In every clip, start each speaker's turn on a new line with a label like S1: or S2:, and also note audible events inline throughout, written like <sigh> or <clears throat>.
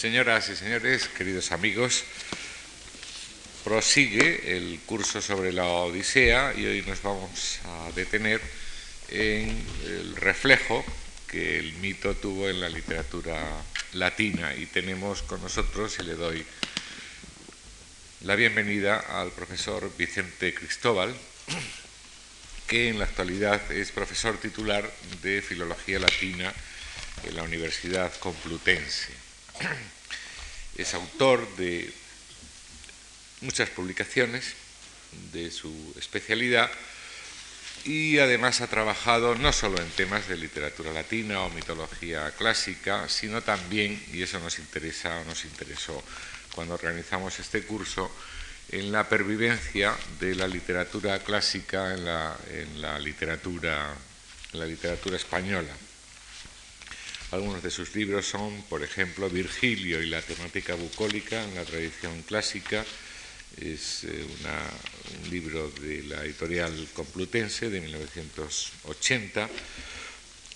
S1: Señoras y señores, queridos amigos, prosigue el curso sobre la Odisea y hoy nos vamos a detener en el reflejo que el mito tuvo en la literatura latina y tenemos con nosotros, y le doy la bienvenida al profesor Vicente Cristóbal, que en la actualidad es profesor titular de Filología Latina en la Universidad Complutense. Es autor de muchas publicaciones de su especialidad y además ha trabajado no solo en temas de literatura latina o mitología clásica, sino también, y eso nos interesa nos interesó cuando organizamos este curso, en la pervivencia de la literatura clásica en la literatura, en la literatura española. Algunos de sus libros son, por ejemplo, Virgilio y la temática bucólica en la tradición clásica. Es eh, un libro de la editorial Complutense de 1980.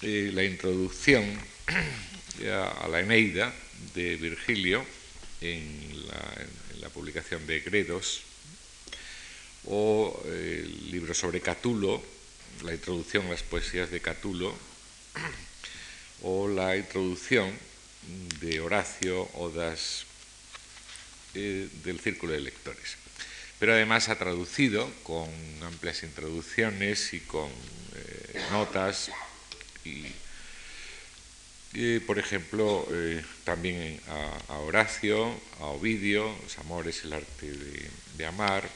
S1: Eh, la introducción <clears throat> a la Eneida de Virgilio en la, publicación de Gredos, o el libro sobre Catulo, la introducción a las poesías de Catulo, <clears throat> o la introducción de Horacio Odas eh, del Círculo de Lectores. Pero además ha traducido con amplias introducciones y con eh, notas y, por ejemplo, eh, también a, Horacio, a Ovidio, Los Amores, el arte de, amar,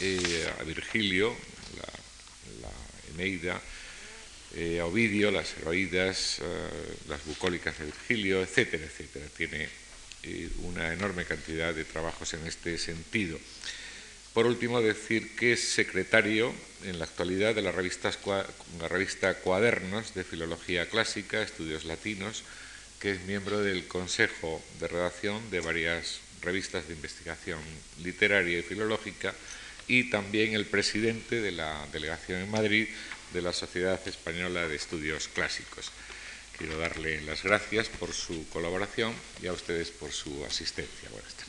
S1: a Virgilio, la, la Eneida, eh, Ovidio, las heroídas, eh, las bucólicas de Virgilio, etcétera, etcétera. Tiene eh, una enorme cantidad de trabajos en este sentido. Por último, decir que es secretario en la actualidad de la revista, la revista Cuadernos de Filología Clásica, Estudios Latinos, que es miembro del Consejo de Redacción de varias revistas de investigación literaria y filológica y también el presidente de la delegación en Madrid de la Sociedad Española de Estudios Clásicos. Quiero darle las gracias por su colaboración y a ustedes por su asistencia. Buenas tardes.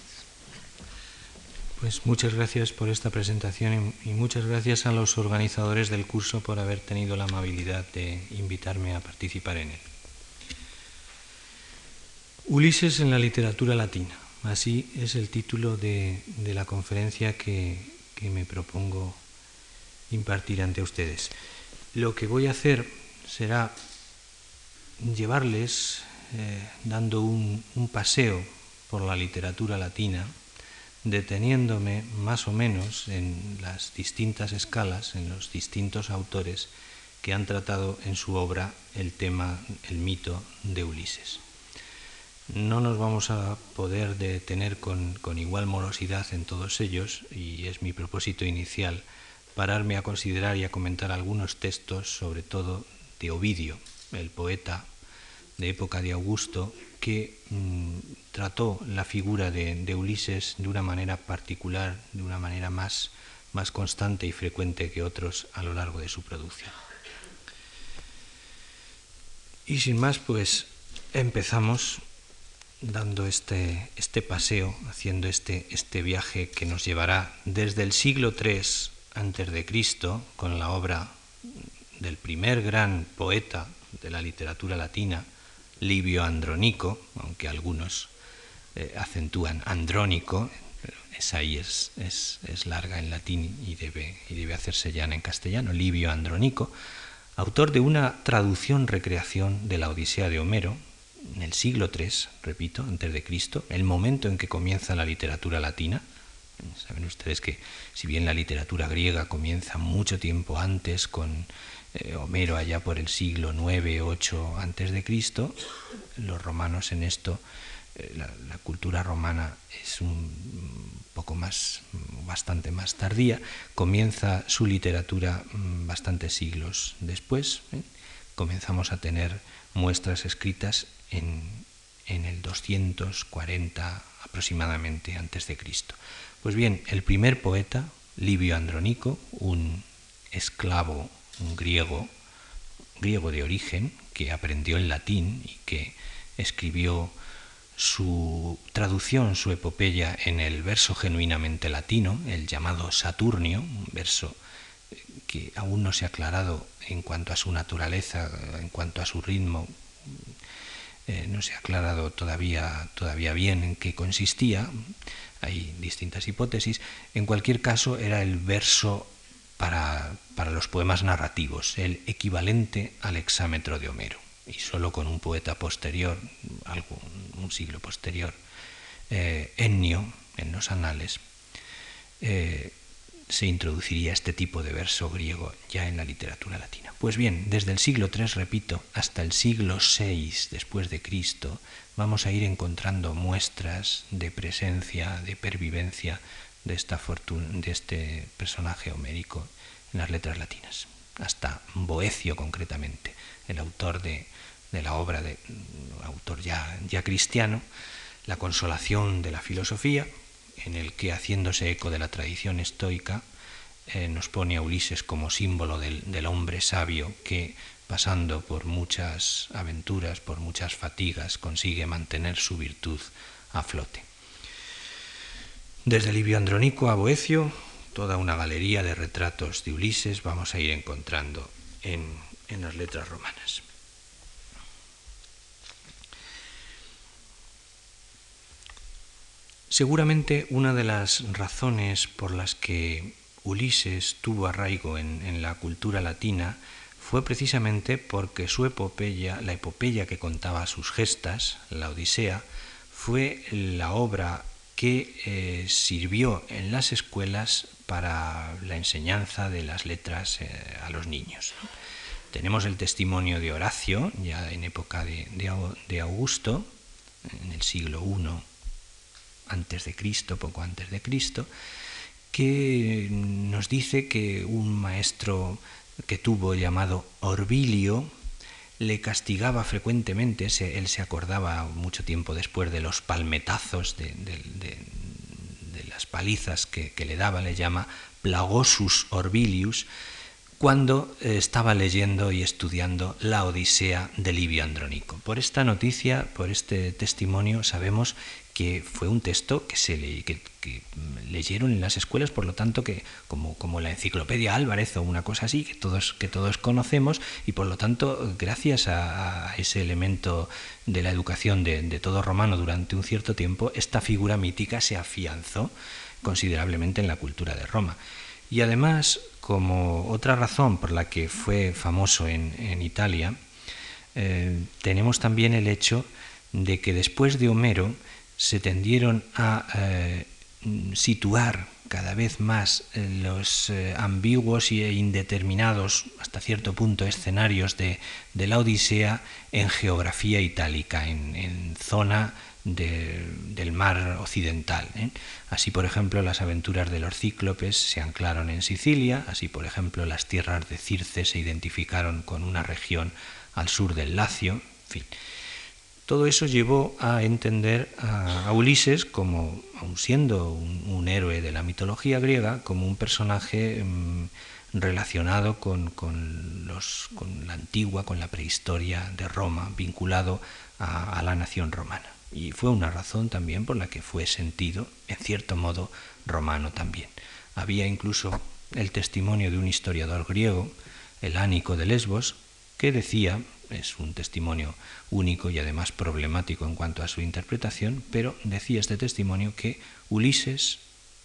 S2: Pues muchas gracias por esta presentación y muchas gracias a los organizadores del curso por haber tenido la amabilidad de invitarme a participar en él. Ulises en la literatura latina. Así es el título de, la conferencia que, que me propongo impartir ante ustedes. Lo que voy a hacer será llevarles, eh, dando un, paseo por la literatura latina, deteniéndome más o menos en las distintas escalas, en los distintos autores que han tratado en su obra el tema, el mito de Ulises. No nos vamos a poder detener con igual morosidad en todos ellos, y es mi propósito inicial pararme a considerar y a comentar algunos textos, sobre todo de Ovidio, el poeta de época de Augusto, que mm, trató la figura de, Ulises de una manera particular, de una manera más, más constante y frecuente que otros a lo largo de su producción. Y sin más, pues empezamos dando este, este paseo, haciendo este, este viaje que nos llevará desde el siglo III antes de Cristo, con la obra del primer gran poeta de la literatura latina, Livio Andronico, aunque algunos eh, acentúan Andrónico, esa ahí es, es, larga en latín y debe, y debe hacerse llana en castellano, Livio Andronico, autor de una traducción recreación de la Odisea de Homero, en el siglo III, repito, antes de Cristo, el momento en que comienza la literatura latina, Saben ustedes que si bien la literatura griega comienza mucho tiempo antes con eh, Homero allá por el siglo 9, 8 antes de Cristo, los romanos en esto, eh, la, cultura romana es un poco más, bastante más tardía, comienza su literatura mm, bastantes siglos después. ¿eh? Comenzamos a tener muestras escritas en, en el 240 aproximadamente antes de Cristo. Pues bien, el primer poeta, Livio Andronico, un esclavo, un griego, griego de origen, que aprendió el latín y que escribió su traducción, su epopeya en el verso genuinamente latino, el llamado Saturnio, un verso que aún no se ha aclarado en cuanto a su naturaleza, en cuanto a su ritmo, eh, no se ha aclarado todavía, todavía bien en qué consistía, hay distintas hipótesis, en cualquier caso era el verso para, para los poemas narrativos, el equivalente al exámetro de Homero y solo con un poeta posterior, un siglo posterior, eh, Ennio, en los anales, eh, se introduciría este tipo de verso griego ya en la literatura latina. Pues bien, desde el siglo III, repito, hasta el siglo VI después de Cristo, vamos a ir encontrando muestras de presencia, de pervivencia de, esta de este personaje homérico en las letras latinas, hasta Boecio concretamente, el autor de de la obra de autor ya, ya cristiano, La consolación de la filosofía, en el que, haciéndose eco de la tradición estoica, eh, nos pone a Ulises como símbolo del, hombre sabio que, pasando por muchas aventuras, por muchas fatigas, consigue mantener su virtud a flote. Desde Livio Andronico a Boecio, toda una galería de retratos de Ulises vamos a ir encontrando en, en las letras romanas. Seguramente una de las razones por las que Ulises tuvo arraigo en, la cultura latina fue precisamente porque su epopeya, la epopeya que contaba sus gestas, la Odisea, fue la obra que eh, sirvió en las escuelas para la enseñanza de las letras eh, a los niños. Tenemos el testimonio de Horacio, ya en época de, de Augusto, en el siglo I antes de Cristo, poco antes de Cristo, que nos dice que un maestro que tuvo llamado Orbilio le castigaba frecuentemente, él se acordaba mucho tiempo después de los palmetazos, de, las palizas que, le daba, le llama Plagosus Orbilius, cuando eh, estaba leyendo y estudiando la Odisea de Livio Andrónico. Por esta noticia, por este testimonio, sabemos que fue un texto que se leyeron en las escuelas, por lo tanto que como, como la enciclopedia Álvarez o una cosa así que todos, que todos conocemos y por lo tanto gracias a, ese elemento de la educación de, de, todo romano durante un cierto tiempo, esta figura mítica se afianzó considerablemente en la cultura de Roma. Y además, como otra razón por la que fue famoso en, en Italia, eh, tenemos también el hecho de que después de Homero, se tendieron a eh, situar cada vez más los eh, ambiguos e indeterminados, hasta cierto punto, escenarios de, la Odisea en geografía itálica, en, zona del mar occidental. ¿eh? Así, por ejemplo, las aventuras de los cíclopes se anclaron en Sicilia, así, por ejemplo, las tierras de Circe se identificaron con una región al sur del Lacio, en fin. Todo eso llevó a entender a, Ulises como, aun siendo un, héroe de la mitología griega, como un personaje mm, relacionado con, la antigua, con la prehistoria de Roma, vinculado a, la nación romana. Y fue una razón también por la que fue sentido, en cierto modo, romano también. Había incluso el testimonio de un historiador griego, el Ánico de Lesbos, que decía es un testimonio único y además problemático en cuanto a su interpretación, pero decía este testimonio que Ulises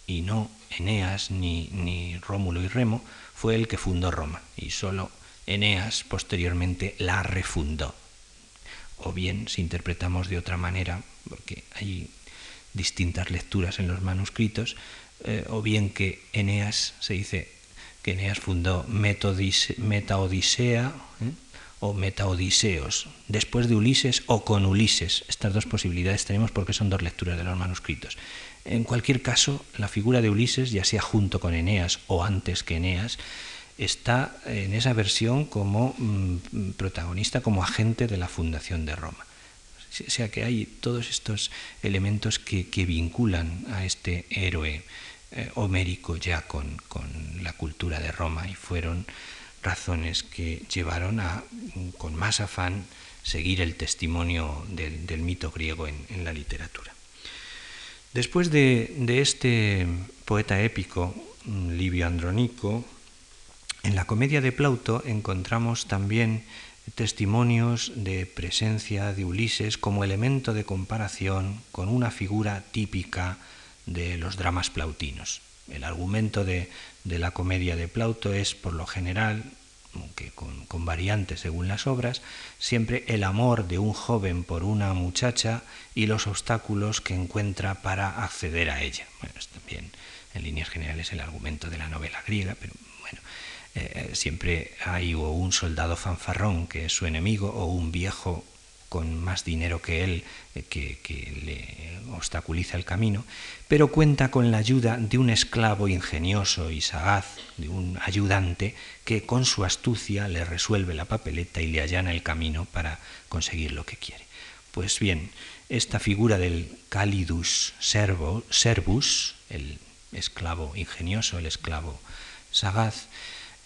S2: y no Eneas ni, ni Rómulo y Remo fue el que fundó Roma y solo Eneas posteriormente la refundó. O bien, si interpretamos de otra manera, porque hay distintas lecturas en los manuscritos, eh, o bien que Eneas se dice que Eneas fundó Meta Odisea, ¿eh? O metaodiseos, después de Ulises o con Ulises. Estas dos posibilidades tenemos porque son dos lecturas de los manuscritos. En cualquier caso, la figura de Ulises, ya sea junto con Eneas o antes que Eneas, está en esa versión como mm, protagonista, como agente de la fundación de Roma. O sea que hay todos estos elementos que, vinculan a este héroe eh, homérico ya con, con la cultura de Roma y fueron razones que llevaron a, con más afán, seguir el testimonio del, mito griego en, la literatura. Después de, este poeta épico, Livio Andronico, en la comedia de Plauto encontramos también testimonios de presencia de Ulises como elemento de comparación con una figura típica de los dramas plautinos. El argumento de, la comedia de Plauto es, por lo general, aunque con, variantes según las obras, siempre el amor de un joven por una muchacha y los obstáculos que encuentra para acceder a ella. Bueno, es también en líneas generales el argumento de la novela griega, pero bueno, eh, siempre hay o un soldado fanfarrón que es su enemigo o un viejo con más dinero que él eh, que, le obstaculiza el camino, pero cuenta con la ayuda de un esclavo ingenioso y sagaz, de un ayudante que con su astucia le resuelve la papeleta y le allana el camino para conseguir lo que quiere. Pues bien, esta figura del calidus servo, servus, el esclavo ingenioso, el esclavo sagaz,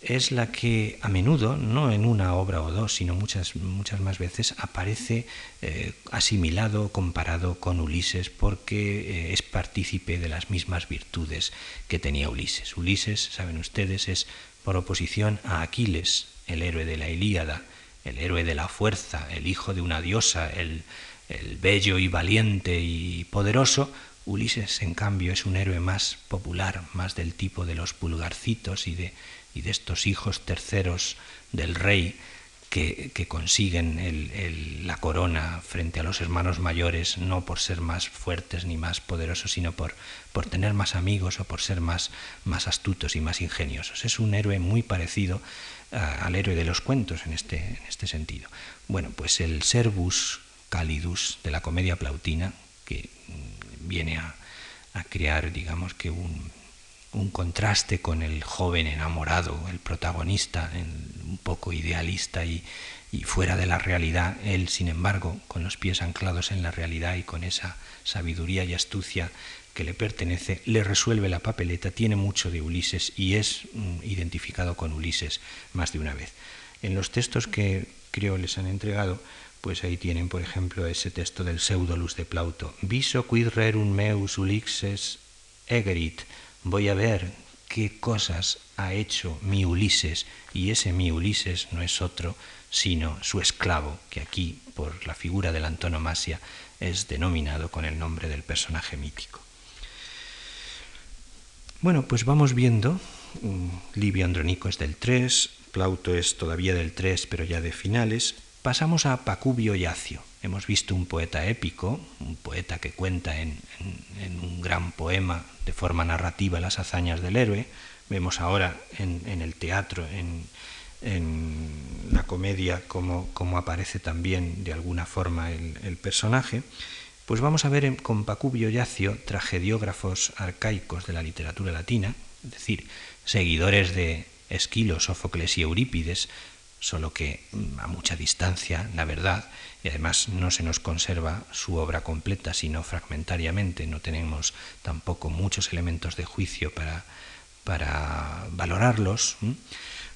S2: es la que a menudo, no en una obra o dos, sino muchas, muchas más veces, aparece eh, asimilado, comparado con Ulises, porque eh, es partícipe de las mismas virtudes que tenía Ulises. Ulises, saben ustedes, es por oposición a Aquiles, el héroe de la Ilíada, el héroe de la fuerza, el hijo de una diosa, el, el bello y valiente y poderoso, Ulises, en cambio, es un héroe más popular, más del tipo de los pulgarcitos y de y de estos hijos terceros del rey que, consiguen la corona frente a los hermanos mayores, no por ser más fuertes ni más poderosos, sino por, por tener más amigos o por ser más, más astutos y más ingeniosos. Es un héroe muy parecido al héroe de los cuentos en este, en este sentido. Bueno, pues el Servus Calidus de la comedia plautina, que viene a, a crear, digamos que un, un contraste con el joven enamorado, el protagonista, un poco idealista y, fuera de la realidad, él, sin embargo, con los pies anclados en la realidad y con esa sabiduría y astucia que le pertenece, le resuelve la papeleta, tiene mucho de Ulises y es mm, identificado con Ulises más de una vez. En los textos que creo les han entregado, pues ahí tienen, por ejemplo, ese texto del Pseudolus de Plauto. Viso quid rerum meus Ulixes egerit, voy a ver qué cosas ha hecho mi Ulises, y ese mi Ulises no es otro sino su esclavo, que aquí, por la figura de la antonomasia, es denominado con el nombre del personaje mítico. Bueno, pues vamos viendo, mm, Livio Andronico es del 3, Plauto es todavía del 3, pero ya de finales, pasamos a Pacubio Yacio. Hemos visto un poeta épico, un poeta que cuenta en, un gran poema de forma narrativa las hazañas del héroe. Vemos ahora en, el teatro, en, la comedia, cómo, aparece también de alguna forma el, personaje. Pues vamos a ver con Pacubio Yacio tragediógrafos arcaicos de la literatura latina, es decir, seguidores de Esquilo, Sófocles y Eurípides, solo que mm, a mucha distancia, la verdad, y además no se nos conserva su obra completa, sino fragmentariamente, no tenemos tampoco muchos elementos de juicio para, para valorarlos,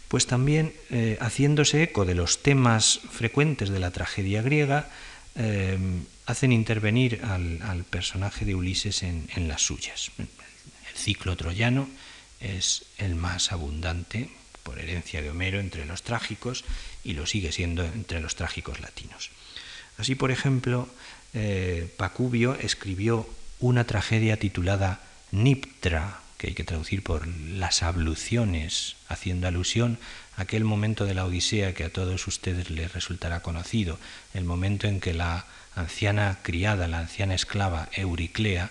S2: pues también eh, haciéndose eco de los temas frecuentes de la tragedia griega, eh, hacen intervenir al, personaje de Ulises en las suyas. El ciclo troyano es el más abundante, por herencia de Homero, entre los trágicos y lo sigue siendo entre los trágicos latinos. Así, por ejemplo, eh, Pacubio escribió una tragedia titulada Niptra, que hay que traducir por las abluciones, haciendo alusión a aquel momento de la Odisea que a todos ustedes les resultará conocido, el momento en que la anciana criada, la anciana esclava Euriclea,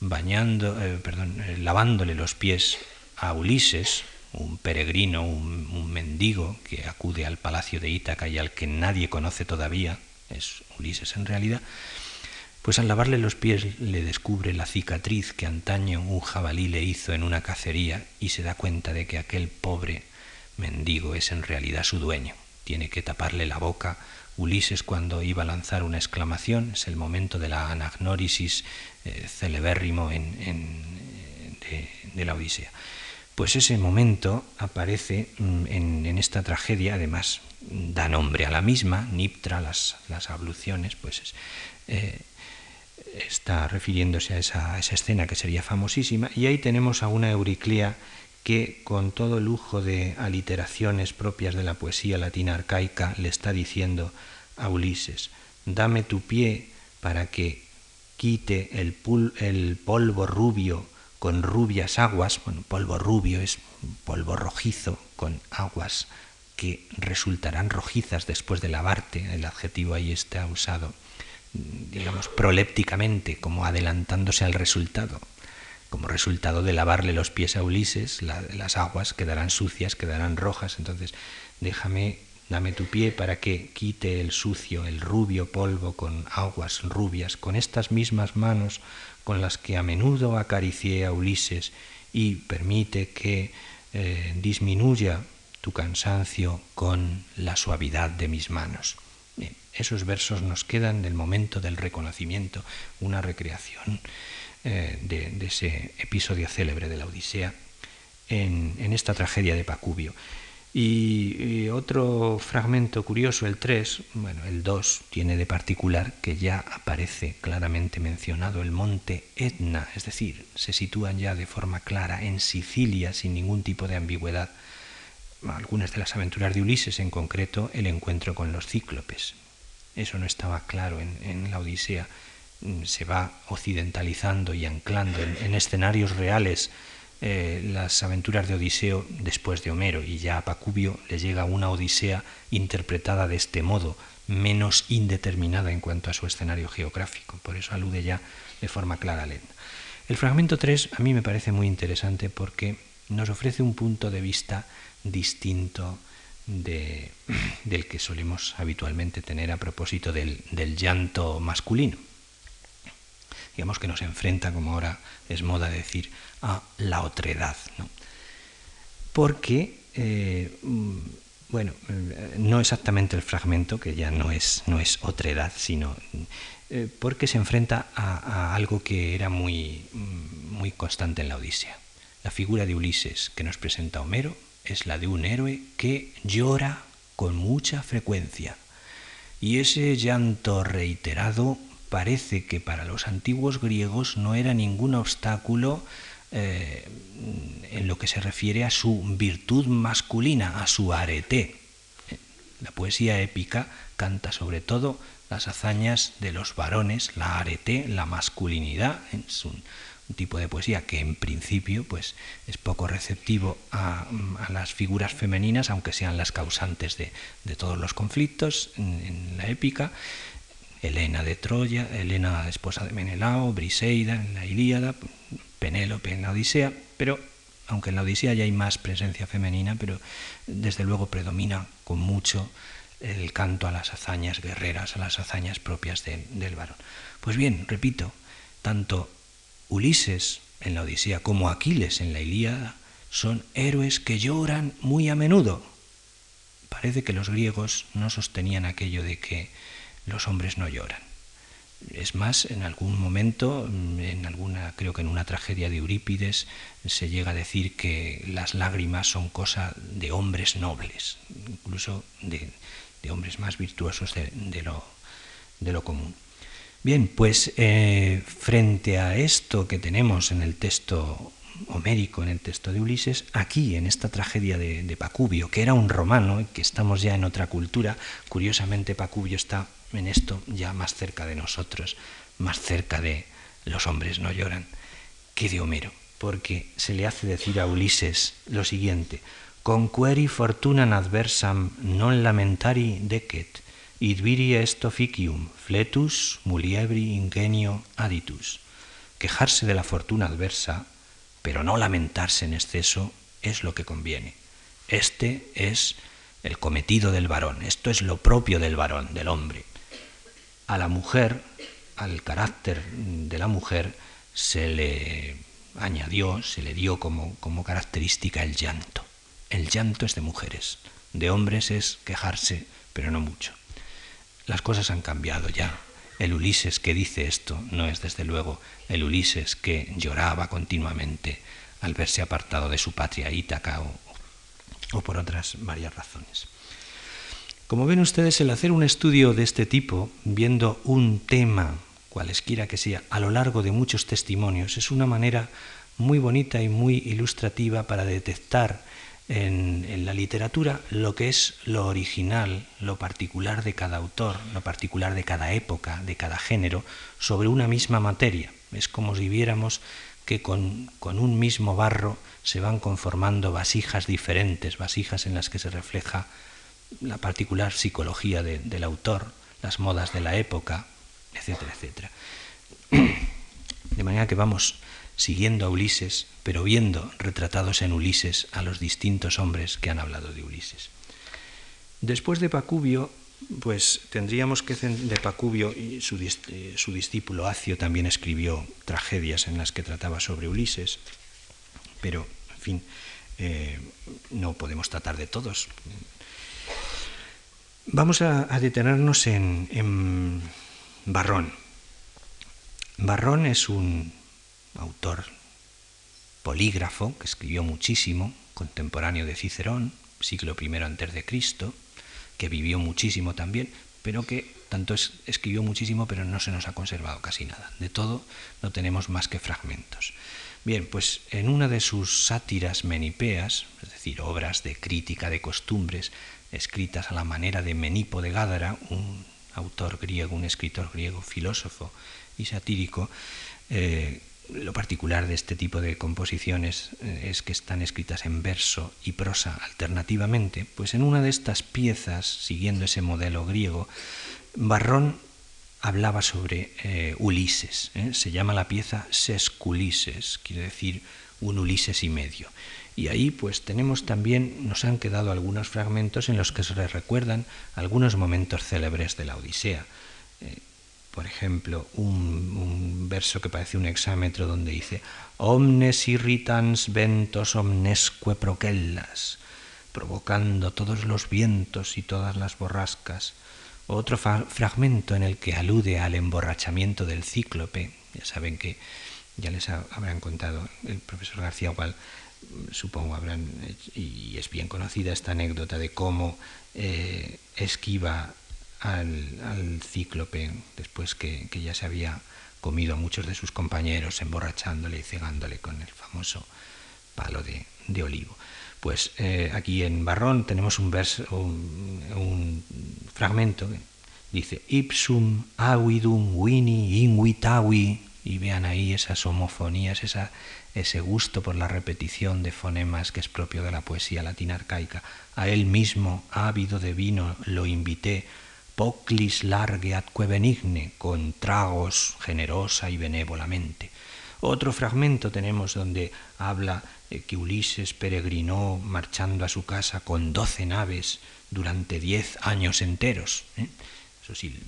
S2: bañando, eh, perdón, eh, lavándole los pies a Ulises, un peregrino, un, mendigo que acude al palacio de Ítaca y al que nadie conoce todavía, es Ulises en realidad, pues al lavarle los pies le descubre la cicatriz que antaño un jabalí le hizo en una cacería y se da cuenta de que aquel pobre mendigo es en realidad su dueño. Tiene que taparle la boca. Ulises cuando iba a lanzar una exclamación, es el momento de la anagnórisis eh, celebérrimo en, de la Odisea pues ese momento aparece mm, en, esta tragedia, además da nombre a la misma, Niptra, las, abluciones, pues eh, está refiriéndose a esa, escena que sería famosísima, y ahí tenemos a una Euriclea que con todo lujo de aliteraciones propias de la poesía latina arcaica le está diciendo a Ulises, dame tu pie para que quite el polvo rubio con rubias aguas, bueno, polvo rubio es polvo rojizo con aguas que resultarán rojizas después de lavarte, el adjetivo ahí está usado digamos, prolépticamente, como adelantándose al resultado. Como resultado de lavarle los pies a Ulises, las aguas quedarán sucias, quedarán rojas. Entonces, déjame, dame tu pie para que quite el sucio, el rubio polvo con aguas rubias, con estas mismas manos con las que a menudo acaricié a Ulises y permite que eh, disminuya tu cansancio con la suavidad de mis manos esos versos nos quedan del momento del reconocimiento, una recreación eh, de, ese episodio célebre de la Odisea en, esta tragedia de Pacubio. Y, otro fragmento curioso, el 3, bueno, el 2 tiene de particular que ya aparece claramente mencionado el monte Etna, es decir, se sitúan ya de forma clara en Sicilia sin ningún tipo de ambigüedad algunas de las aventuras de Ulises, en concreto el encuentro con los cíclopes. Eso no estaba claro en, la Odisea. Mm, se va occidentalizando y anclando en, escenarios reales eh, las aventuras de Odiseo después de Homero y ya a Pacubio le llega una Odisea interpretada de este modo, menos indeterminada en cuanto a su escenario geográfico. Por eso alude ya de forma clara a Lenda. El fragmento 3 a mí me parece muy interesante porque nos ofrece un punto de vista distinto <clears throat> del que solemos habitualmente tener a propósito del, llanto masculino. Digamos que nos enfrenta, como ahora es moda decir, a la otredad. Porque, eh, bueno, no exactamente el fragmento, que ya no es, no es otredad, sino eh, porque se enfrenta a, a, algo que era muy, mm, muy constante en la Odisea. La figura de Ulises que nos presenta Homero es la de un héroe que llora con mucha frecuencia. Y ese llanto reiterado parece que para los antiguos griegos no era ningún obstáculo eh, en lo que se refiere a su virtud masculina, a su arete. La poesía épica canta sobre todo las hazañas de los varones, la arete, la masculinidad, en su un tipo de poesía que en principio pues, es poco receptivo a, las figuras femeninas, aunque sean las causantes de, todos los conflictos en, la épica. Helena de Troya, Helena esposa de Menelao, Briseida en la Ilíada, Penélope en la Odisea, pero aunque en la Odisea ya hay más presencia femenina, pero desde luego predomina con mucho el canto a las hazañas guerreras, a las hazañas propias del varón. Pues bien, repito, tanto Ulises en la Odisea como Aquiles en la Ilíada son héroes que lloran muy a menudo. Parece que los griegos no sostenían aquello de que los hombres no lloran. Es más, en algún momento, en alguna, creo que en una tragedia de Eurípides, se llega a decir que las lágrimas son cosa de hombres nobles, incluso de, hombres más virtuosos de lo común. Bien, pues eh, frente a esto que tenemos en el texto homérico, en el texto de Ulises, aquí en esta tragedia de, de, Pacubio, que era un romano, que estamos ya en otra cultura, curiosamente Pacubio está en esto ya más cerca de nosotros, más cerca de los hombres no lloran, que de Homero, porque se le hace decir a Ulises lo siguiente, conqueri fortunam adversam non lamentari decet, id viri est officium, fletus, muliebri, ingenio, aditus. Quejarse de la fortuna adversa, pero no lamentarse en exceso, es lo que conviene. Este es el cometido del varón, esto es lo propio del varón, del hombre. A la mujer, al carácter de la mujer, se le añadió, se le dio como, como característica el llanto. El llanto es de mujeres, de hombres es quejarse, pero no mucho. Las cosas han cambiado ya. El Ulises que dice esto no es desde luego el Ulises que lloraba continuamente al verse apartado de su patria Ítaca o, o por otras varias razones. Como ven ustedes, el hacer un estudio de este tipo, viendo un tema, cualesquiera que sea, a lo largo de muchos testimonios, es una manera muy bonita y muy ilustrativa para detectar en, la literatura lo que es lo original, lo particular de cada autor, lo particular de cada época, de cada género, sobre una misma materia. Es como si viéramos que con, un mismo barro se van conformando vasijas diferentes, vasijas en las que se refleja la particular psicología del autor, las modas de la época, etcétera, etcétera. <clears throat> De manera que vamos siguiendo a Ulises, pero viendo retratados en Ulises a los distintos hombres que han hablado de Ulises. Después de Pacubio, pues tendríamos que de Pacubio y su, eh, su, discípulo Acio también escribió tragedias en las que trataba sobre Ulises, pero en fin, eh, no podemos tratar de todos. Vamos a, detenernos en, en Barrón. Barrón es un autor polígrafo que escribió muchísimo, contemporáneo de Cicerón, siglo I antes de Cristo, que vivió muchísimo también, pero que tanto escribió muchísimo, pero no se nos ha conservado casi nada. De todo no tenemos más que fragmentos. Bien, pues en una de sus sátiras menipeas, es decir, obras de crítica de costumbres, escritas a la manera de Menipo de Gádara, un autor griego, un escritor griego, filósofo y satírico, eh, lo particular de este tipo de composiciones eh, es que están escritas en verso y prosa alternativamente, pues en una de estas piezas, siguiendo ese modelo griego, Barrón hablaba sobre eh, Ulises. Se llama la pieza Sesculises, quiere decir un Ulises y medio. Y ahí pues tenemos también, nos han quedado algunos fragmentos en los que se recuerdan algunos momentos célebres de la Odisea por ejemplo, un, verso que parece un exámetro donde dice Omnes irritans ventos omnesque proquellas, provocando todos los vientos y todas las borrascas. Otro fragmento en el que alude al emborrachamiento del cíclope. Ya saben que ya les habrán contado el profesor García Gual, supongo habrán, y es bien conocida esta anécdota de cómo eh, esquiva al, cíclope después que, ya se había comido a muchos de sus compañeros, emborrachándole y cegándole con el famoso palo de, olivo. Pues eh, aquí en Barrón tenemos un, verso, un, fragmento que dice Ipsum avidum vini invitavi y vean ahí esas homofonías, esa, ese gusto por la repetición de fonemas que es propio de la poesía latina arcaica. A él mismo, ávido de vino, lo invité poclis largue atque benigne, con tragos generosa y benévolamente. Otro fragmento tenemos donde habla que Ulises peregrinó marchando a su casa con doce naves durante diez años enteros. ¿eh? Eso sí,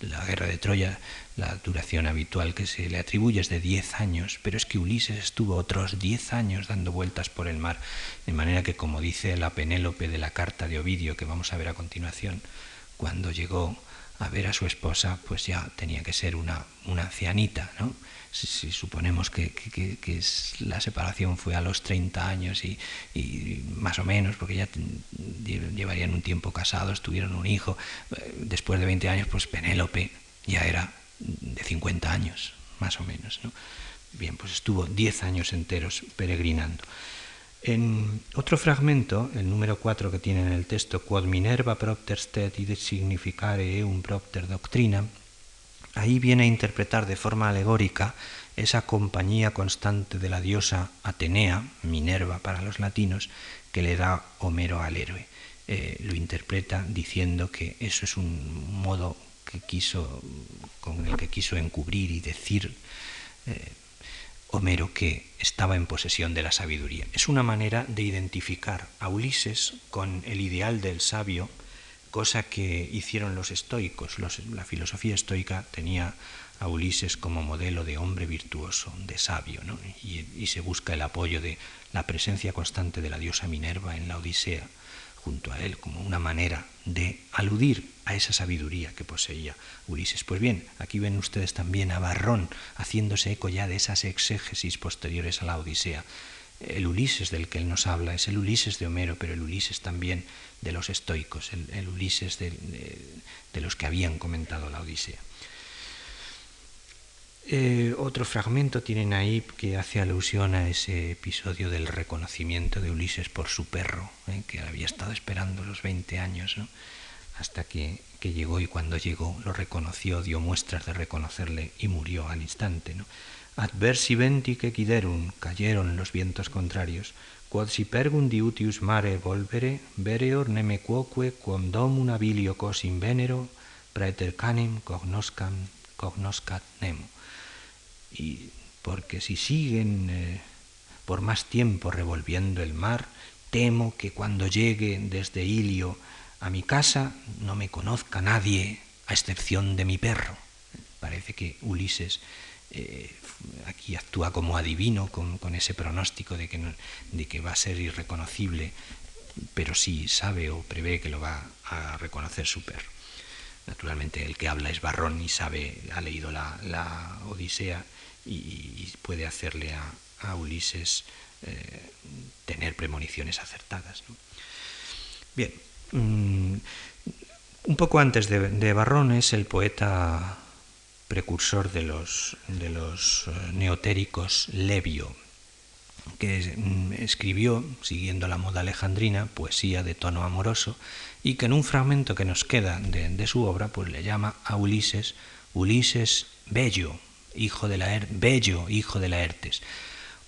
S2: la guerra de Troya, la duración habitual que se le atribuye es de diez años, pero es que Ulises estuvo otros diez años dando vueltas por el mar, de manera que, como dice la Penélope de la carta de Ovidio, que vamos a ver a continuación, cuando llegó a ver a su esposa, pues ya tenía que ser una, una ancianita, ¿no? Si, suponemos que, la separación fue a los 30 años y, más o menos, porque ya llevarían un tiempo casados, tuvieron un hijo, eh, después de 20 años, pues Penélope ya era de 50 años, más o menos, ¿no? Bien, pues estuvo 10 años enteros peregrinando. En otro fragmento, el número 4 que tiene en el texto, Quod Minerva propter stet id significare eum propter doctrina, ahí viene a interpretar de forma alegórica esa compañía constante de la diosa Atenea, Minerva para los latinos, que le da Homero al héroe. Eh, lo interpreta diciendo que eso es un modo que quiso, con el que quiso encubrir y decir eh, Homero que estaba en posesión de la sabiduría. Es una manera de identificar a Ulises con el ideal del sabio, cosa que hicieron los estoicos. la filosofía estoica tenía a Ulises como modelo de hombre virtuoso, de sabio, y se busca el apoyo de la presencia constante de la diosa Minerva en la Odisea junto a él como una manera de aludir a esa sabiduría que poseía Ulises. Pues bien, aquí ven ustedes también a Barrón haciéndose eco ya de esas exégesis posteriores a la Odisea, el Ulises del que él nos habla es el Ulises de Homero, pero el Ulises también de los estoicos, el, Ulises de, los que habían comentado la Odisea. Eh, otro fragmento tienen ahí que hace alusión a ese episodio del reconocimiento de Ulises por su perro, eh, que había estado esperando los 20 años, hasta que, llegó y cuando llegó lo reconoció, dio muestras de reconocerle y murió al instante. Adversi venti que quiderum, cayeron los vientos contrarios, quod si pergundi utius mare volvere, vereor neme quoque quam domum abilio cos in venero, praeter canem cognoscat nemo y porque si siguen eh, por más tiempo revolviendo el mar, temo que cuando llegue desde Ilio a mi casa no me conozca nadie, a excepción de mi perro. Parece que Ulises eh, aquí actúa como adivino con, ese pronóstico de que, de que va a ser irreconocible, pero sí sabe o prevé que lo va a reconocer su perro. Naturalmente el que habla es Barrón y sabe, ha leído la, la Odisea y, puede hacerle a, Ulises eh, tener premoniciones acertadas. Bien, mm, un poco antes de, de, Barrón es el poeta precursor de los, de los eh, neotéricos Levio, que mm, escribió, siguiendo la moda alejandrina, poesía de tono amoroso, y que en un fragmento que nos queda de, de su obra, pues le llama a Ulises Ulises Bello, hijo de la er-, bello hijo de Laertes.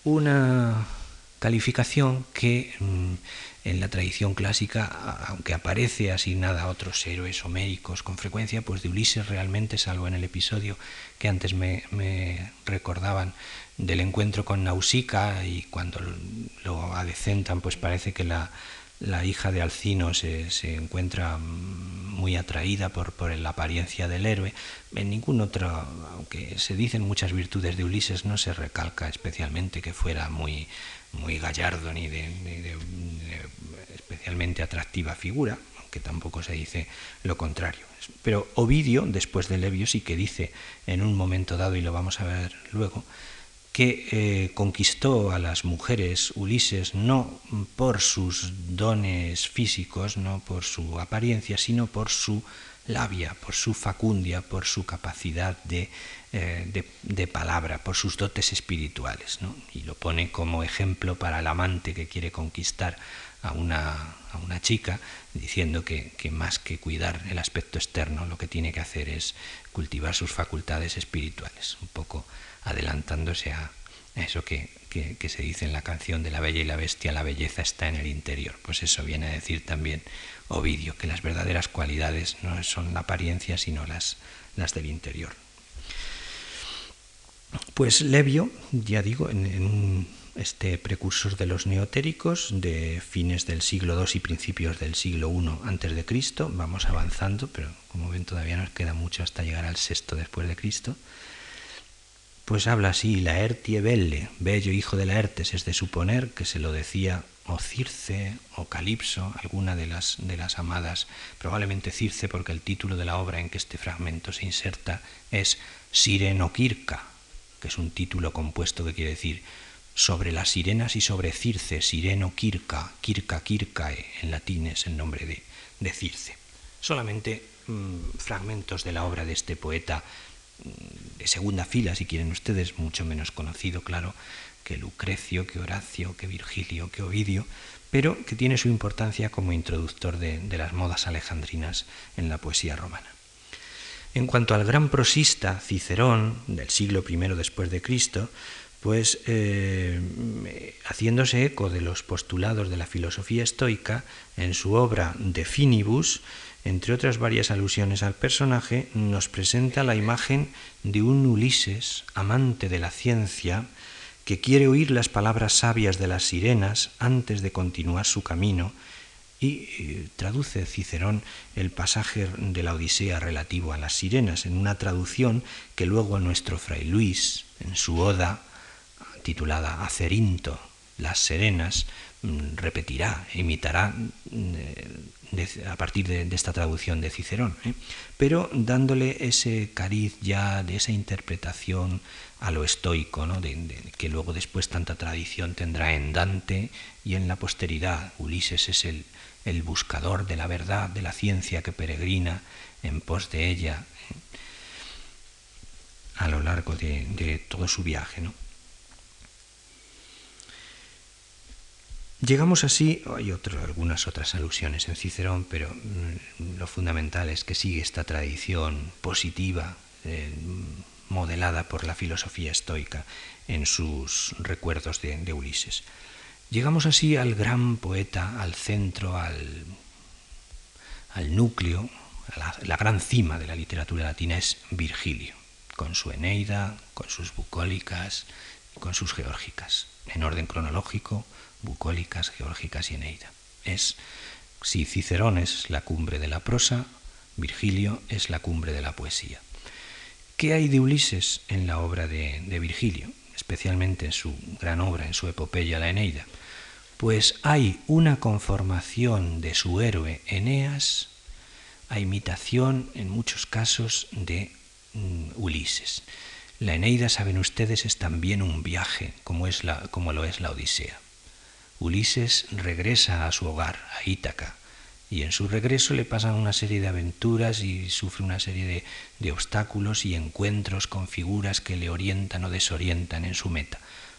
S2: Una calificación que mm, en la tradición clásica, aunque aparece asignada a otros héroes homéricos con frecuencia, pues de Ulises realmente, salvo en el episodio que antes me, me recordaban del encuentro con Nausicaa y cuando lo adecentan, pues parece que la, la hija de Alcino se, encuentra muy atraída por, por, la apariencia del héroe. En ningún otro, aunque se dicen muchas virtudes de Ulises, no se recalca especialmente que fuera muy, muy gallardo ni de, especialmente atractiva figura, aunque tampoco se dice lo contrario. Pero Ovidio, después de Levio, sí que dice en un momento dado, y lo vamos a ver luego, que eh, conquistó a las mujeres Ulises no por sus dones físicos, no por su apariencia, sino por su labia, por su facundia, por su capacidad de, eh, de, palabra, por sus dotes espirituales. Y lo pone como ejemplo para el amante que quiere conquistar a una, a una chica, diciendo que, que más que cuidar el aspecto externo, lo que tiene que hacer es cultivar sus facultades espirituales. Un poco adelantándose a eso que, se dice en la canción de la Bella y la Bestia, la belleza está en el interior. Pues eso viene a decir también Ovidio, que las verdaderas cualidades no son la apariencia, sino las, las del interior. Pues Levio, ya digo, en, este precursor de los neotéricos de fines del siglo II y principios del siglo I antes de Cristo, vamos avanzando, pero como ven todavía nos queda mucho hasta llegar al sexto después de Cristo pues habla así, Laertie Belle, bello hijo de Laertes, es de suponer que se lo decía o Circe o Calipso, alguna de las, de las amadas, probablemente Circe porque el título de la obra en que este fragmento se inserta es Sirenoquirca, que es un título compuesto que quiere decir sobre las sirenas y sobre Circe, Sireno Kirka, Kirka Kirkae, en latín es el nombre de, de Circe. Solamente mm, fragmentos de la obra de este poeta de segunda fila, si quieren ustedes, mucho menos conocido, claro, que Lucrecio, que Horacio, que Virgilio, que Ovidio, pero que tiene su importancia como introductor de, las modas alejandrinas en la poesía romana. En cuanto al gran prosista Cicerón, del siglo I después de Cristo, pues eh, haciéndose eco de los postulados de la filosofía estoica, en su obra De Finibus, entre otras varias alusiones al personaje, nos presenta la imagen de un Ulises, amante de la ciencia, que quiere oír las palabras sabias de las sirenas antes de continuar su camino, y eh, traduce Cicerón el pasaje de la Odisea relativo a las sirenas en una traducción que luego nuestro fray Luis, en su oda titulada Acerinto, las serenas, mm, repetirá, imitará a partir de, esta traducción de Cicerón, ¿eh? pero dándole ese cariz ya de esa interpretación a lo estoico, ¿no? que luego después tanta tradición tendrá en Dante y en la posteridad. Ulises es el, el buscador de la verdad, de la ciencia que peregrina en pos de ella ¿eh? a lo largo de, de todo su viaje. ¿no? Llegamos así, hay algunas otras alusiones en Cicerón, pero mm, lo fundamental es que sigue esta tradición positiva, eh, modelada por la filosofía estoica en sus recuerdos de, Ulises. Llegamos así al gran poeta, al centro, al, núcleo, la, la gran cima de la literatura latina es Virgilio, con su Eneida, con sus bucólicas, con sus geórgicas, en orden cronológico bucólicas, geológicas y Eneida. Es, si Cicerón es la cumbre de la prosa, Virgilio es la cumbre de la poesía. ¿Qué hay de Ulises en la obra de, de Virgilio, especialmente en su gran obra, en su epopeya La Eneida? Pues hay una conformación de su héroe Eneas a imitación, en muchos casos, de mm, Ulises. La Eneida, saben ustedes, es también un viaje, como, es la, como lo es la Odisea. Ulises regresa a su hogar, a Ítaca, y en su regreso le pasan una serie de aventuras y sufre una serie de, obstáculos y encuentros con figuras que le orientan o desorientan en su meta.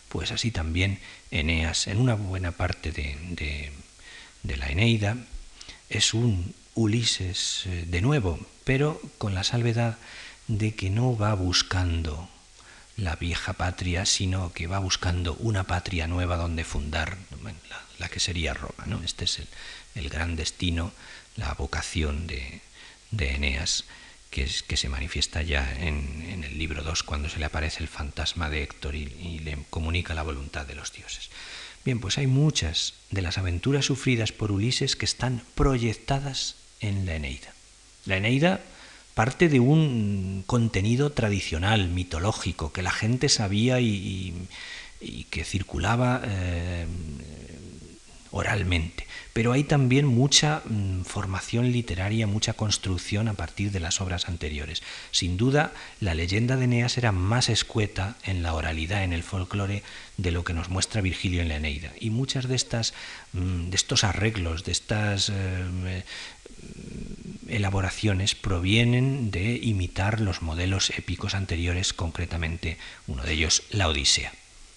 S2: Pues así también Eneas, en una buena parte de, de la Eneida, es un Ulises eh, de nuevo, pero con la salvedad de que no va buscando la vieja patria, sino que va buscando una patria nueva donde fundar la, que sería Roma. Este es el, gran destino, la vocación de, Eneas, que, es, que se manifiesta ya en, el libro 2 cuando se le aparece el fantasma de Héctor y, y le comunica la voluntad de los dioses. Bien, pues hay muchas de las aventuras sufridas por Ulises que están proyectadas en la Eneida. La Eneida parte de un contenido tradicional, mitológico, que la gente sabía y, que circulaba eh, oralmente. Pero hay también mucha mm, formación literaria, mucha construcción a partir de las obras anteriores. Sin duda, la leyenda de Eneas era más escueta en la oralidad, en el folclore, de lo que nos muestra Virgilio en la Eneida. Y muchas de estas, mm, de estos arreglos, de estas eh, elaboraciones provienen de imitar los modelos épicos anteriores, concretamente uno de ellos, la Odisea.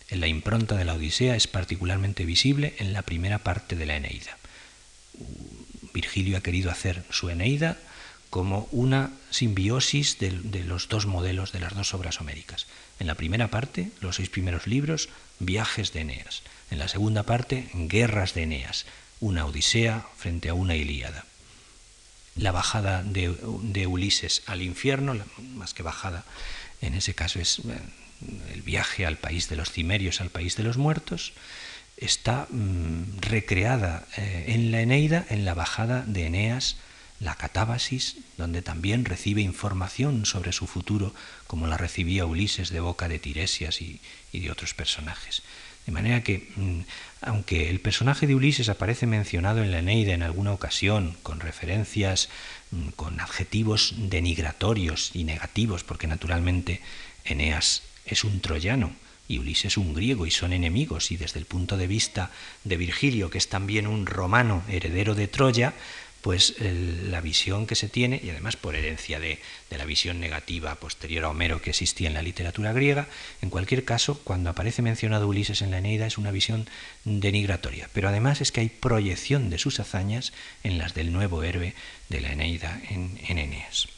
S2: En la impronta de la Odisea es particularmente visible en la primera parte de la Eneida. Virgilio ha querido hacer su Eneida como una simbiosis de, de, los dos modelos de las dos obras homéricas. En la primera parte, los seis primeros libros, viajes de Eneas. En la segunda parte, guerras de Eneas, una Odisea frente a una Ilíada la bajada de, Ulises al infierno, más que bajada, en ese caso es eh, el viaje al país de los cimerios, al país de los muertos, está mm, recreada eh, en la Eneida, en la bajada de Eneas, la catábasis, donde también recibe información sobre su futuro, como la recibía Ulises de boca de Tiresias y de otros personajes. De manera que, mm, aunque el personaje de Ulises aparece mencionado en la Eneida en alguna ocasión, con referencias, mm, con adjetivos denigratorios y negativos, porque naturalmente Eneas es un troyano y Ulises un griego y son enemigos, y desde el punto de vista de Virgilio, que es también un romano heredero de Troya, pues la visión que se tiene, y además por herencia de, la visión negativa posterior a Homero que existía en la literatura griega, en cualquier caso, cuando aparece mencionado Ulises en la Eneida es una visión denigratoria, pero además es que hay proyección de sus hazañas en las del nuevo héroe de la Eneida en, Eneas.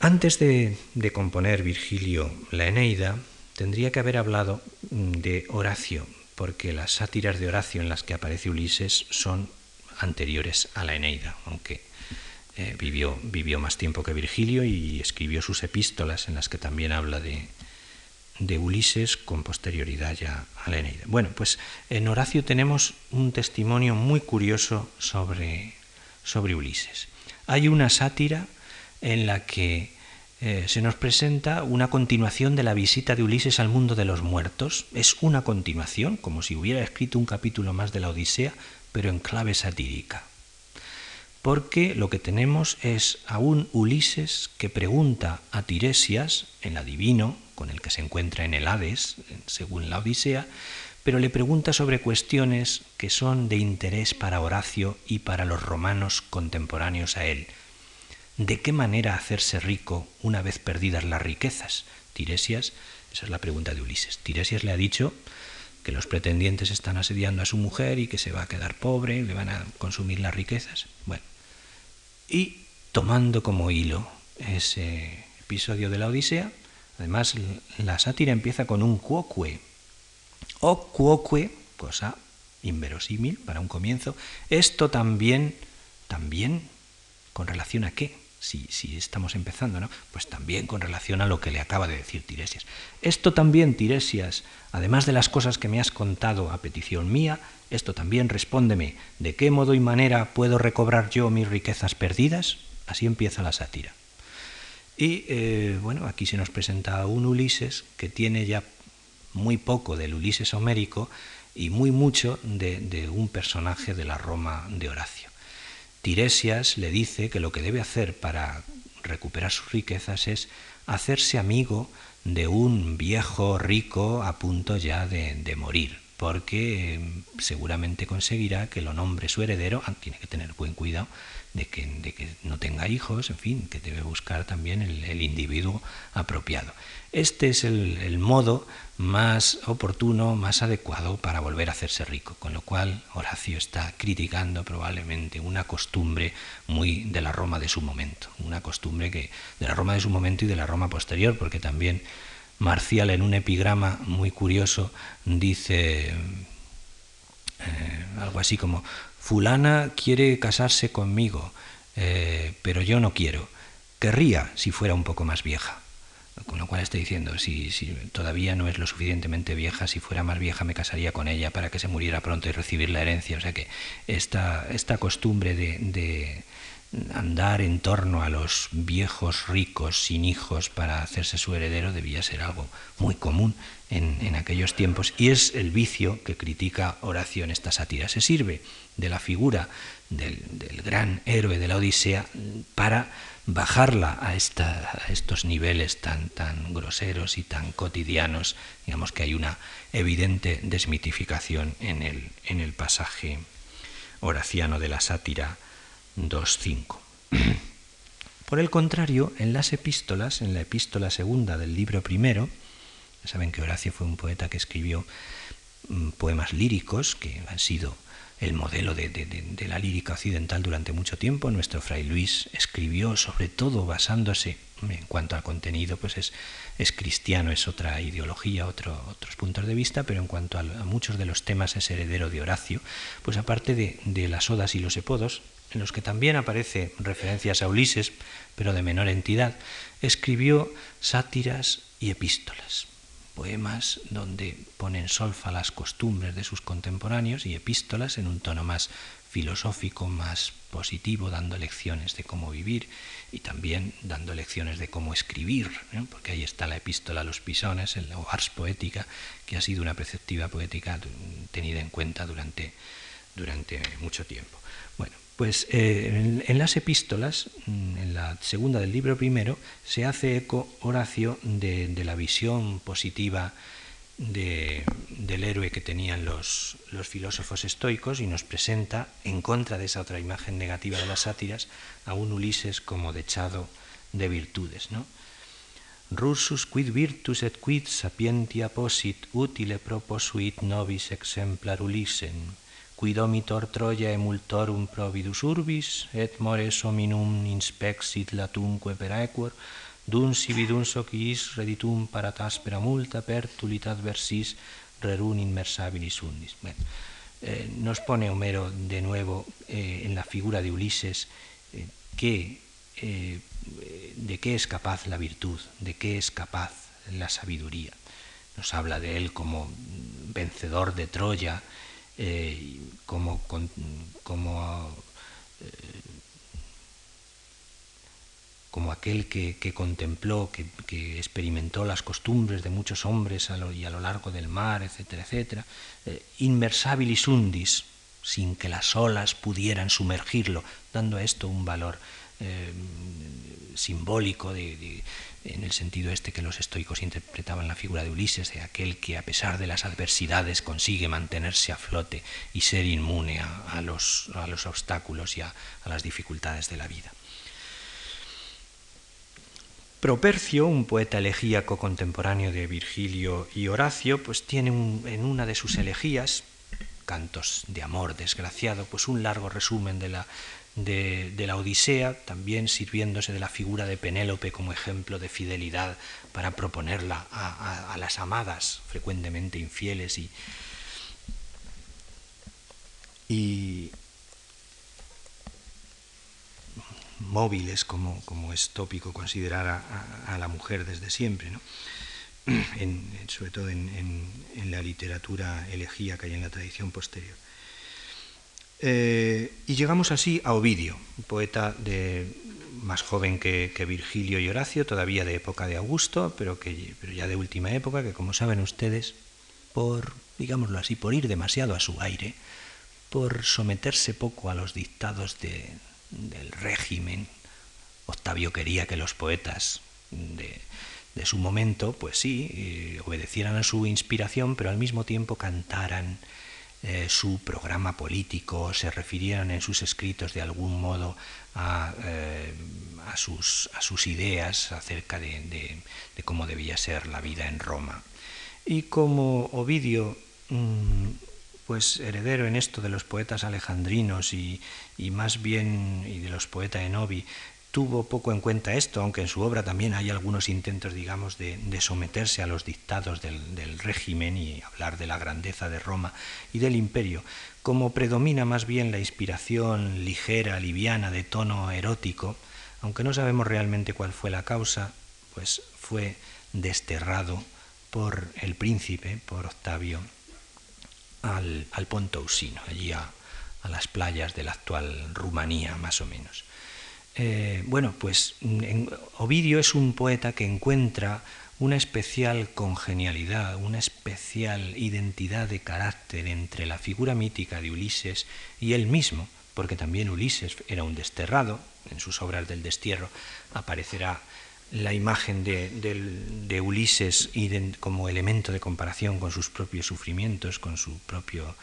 S2: Antes de, componer Virgilio la Eneida, tendría que haber hablado de Horacio, porque las sátiras de Horacio en las que aparece Ulises son anteriores a la Eneida, aunque eh, vivió, vivió, más tiempo que Virgilio y escribió sus epístolas en las que también habla de, de Ulises con posterioridad ya a la Eneida. Bueno, pues en Horacio tenemos un testimonio muy curioso sobre, sobre Ulises. Hay una sátira en la que eh, se nos presenta una continuación de la visita de Ulises al mundo de los muertos. Es una continuación, como si hubiera escrito un capítulo más de la Odisea, pero en clave satírica. Porque lo que tenemos es a un Ulises que pregunta a Tiresias, el adivino, con el que se encuentra en el Hades, según la Odisea, pero le pregunta sobre cuestiones que son de interés para Horacio y para los romanos contemporáneos a él. ¿De qué manera hacerse rico una vez perdidas las riquezas? Tiresias, esa es la pregunta de Ulises. Tiresias le ha dicho que los pretendientes están asediando a su mujer y que se va a quedar pobre, le van a consumir las riquezas. Bueno, y tomando como hilo ese episodio de la Odisea, además la sátira empieza con un cuoque, o cuoque, cosa inverosímil para un comienzo, esto también, también, ¿con relación a qué? Si, estamos empezando, ¿no? Pues también con relación a lo que le acaba de decir Tiresias. Esto también, Tiresias, además de las cosas que me has contado a petición mía, esto también respóndeme, ¿de qué modo y manera puedo recobrar yo mis riquezas perdidas? Así empieza la sátira. Y eh, bueno, aquí se nos presenta un Ulises que tiene ya muy poco del Ulises homérico y muy mucho de, de un personaje de la Roma de Horacio. Tiresias le dice que lo que debe hacer para recuperar sus riquezas es hacerse amigo de un viejo rico a punto ya de, morir porque em, seguramente conseguirá que lo nombre su heredero, ah, tiene que tener buen cuidado de que, no tenga hijos, en fin, que debe buscar también el, individuo apropiado. Este es el, modo más oportuno, más adecuado para volver a hacerse rico, con lo cual Horacio está criticando probablemente una costumbre muy de la Roma de su momento, una costumbre que de la Roma de su momento y de la Roma posterior, porque también Marcial en un epigrama muy curioso dice eh, algo así como, fulana quiere casarse conmigo, eh, pero yo no quiero. Querría si fuera un poco más vieja. Con lo cual estoy diciendo, si, todavía no es lo suficientemente vieja, si fuera más vieja me casaría con ella para que se muriera pronto y recibir la herencia. O sea que esta, esta costumbre de andar en torno a los viejos ricos sin hijos para hacerse su heredero debía ser algo muy común en, aquellos tiempos y es el vicio que critica Horacio en esta sátira. Se sirve de la figura del, gran héroe de la Odisea para bajarla a, estos niveles tan, tan groseros y tan cotidianos. Digamos que hay una evidente desmitificación en el, en el pasaje horaciano de la sátira 2.5. <clears throat> Por el contrario, en las epístolas, en la epístola segunda del libro primero, saben que Horacio fue un poeta que escribió mm, poemas líricos que han sido el modelo de, de, la lírica occidental durante mucho tiempo. Nuestro fray Luis escribió sobre todo basándose, en cuanto al contenido, pues es, es cristiano, es otra ideología, otro, otros puntos de vista, pero en cuanto a, a, muchos de los temas es heredero de Horacio, pues aparte de, las odas y los epodos, en los que también aparece referencias a Ulises, pero de menor entidad, escribió sátiras y epístolas, poemas donde ponen solfa las costumbres de sus contemporáneos y epístolas en un tono más filosófico, más positivo, dando lecciones de cómo vivir y también dando lecciones de cómo escribir, porque ahí está la epístola a los pisones, el ars poética, que ha sido una preceptiva poética tenida en cuenta durante, durante mucho tiempo. Pues eh, en, las epístolas, mm, en la segunda del libro primero, se hace eco Horacio de, la visión positiva del héroe que tenían los, filósofos estoicos y nos presenta, en contra de esa otra imagen negativa de las sátiras, a un Ulises como dechado de virtudes. ¿no? Russus quid virtus et quid sapientia posit utile proposuit nobis exemplar Ulisen quidomitor Troia emultorum providus urbis, et mores hominum inspexit latunque per aequor, dun sibi dun sociis reditum parat aspera multa per tulitat versis rerun inmersabilis undis. Bueno, eh, nos pone Homero de nuevo eh, en la figura de Ulises eh, que, de qué es capaz la virtud, de qué es capaz la sabiduría. Nos habla de él como vencedor de Troya, eh, como, como, eh, como aquel que, contempló, que, experimentó las costumbres de muchos hombres a lo, y a lo largo del mar, etcétera, etcétera. Eh, inmersabilis undis, sin que las olas pudieran sumergirlo, dando a esto un valor eh, simbólico de, en el sentido este que los estoicos interpretaban la figura de Ulises, de aquel que a pesar de las adversidades consigue mantenerse a flote y ser inmune a, los, a los, obstáculos y a, las dificultades de la vida. Propercio, un poeta elegíaco contemporáneo de Virgilio y Horacio, pues tiene en una de sus elegías, Cantos de Amor Desgraciado, pues un largo resumen de la de, la Odisea, también sirviéndose de la figura de Penélope como ejemplo de fidelidad para proponerla a, las amadas, frecuentemente infieles y, y móviles, como, como, es tópico considerar a, la mujer desde siempre, ¿no? <clears throat> sobre todo en, en la literatura elegíaca y en la tradición posterior. Eh, y llegamos así a Ovidio, poeta de, más joven que, Virgilio y Horacio, todavía de época de Augusto, pero, que, pero ya de última época, que como saben ustedes, por, digámoslo así, por ir demasiado a su aire, por someterse poco a los dictados del régimen, Octavio quería que los poetas de, de su momento, pues sí, eh, obedecieran a su inspiración, pero al mismo tiempo cantaran eh, su programa político, se refirieran en sus escritos de algún modo a, eh, sus, ideas acerca de, cómo debía ser la vida en Roma. Y como Ovidio, mm, pues heredero en esto de los poetas alejandrinos y, más bien de los poetas enovi, tuvo poco en cuenta esto, aunque en su obra también hay algunos intentos, digamos, de, someterse a los dictados del, régimen y hablar de la grandeza de Roma y del imperio. Como predomina más bien la inspiración ligera, liviana, de tono erótico, aunque no sabemos realmente cuál fue la causa, pues fue desterrado por el príncipe, por Octavio, al, al Ponto Usino, allí a las playas de la actual Rumanía, más o menos. Eh, bueno, pues mm, Ovidio es un poeta que encuentra una especial congenialidad, una especial identidad de carácter entre la figura mítica de Ulises y él mismo, porque también Ulises era un desterrado, en sus obras del destierro aparecerá la imagen de, Ulises como elemento de comparación con sus propios sufrimientos, con su propio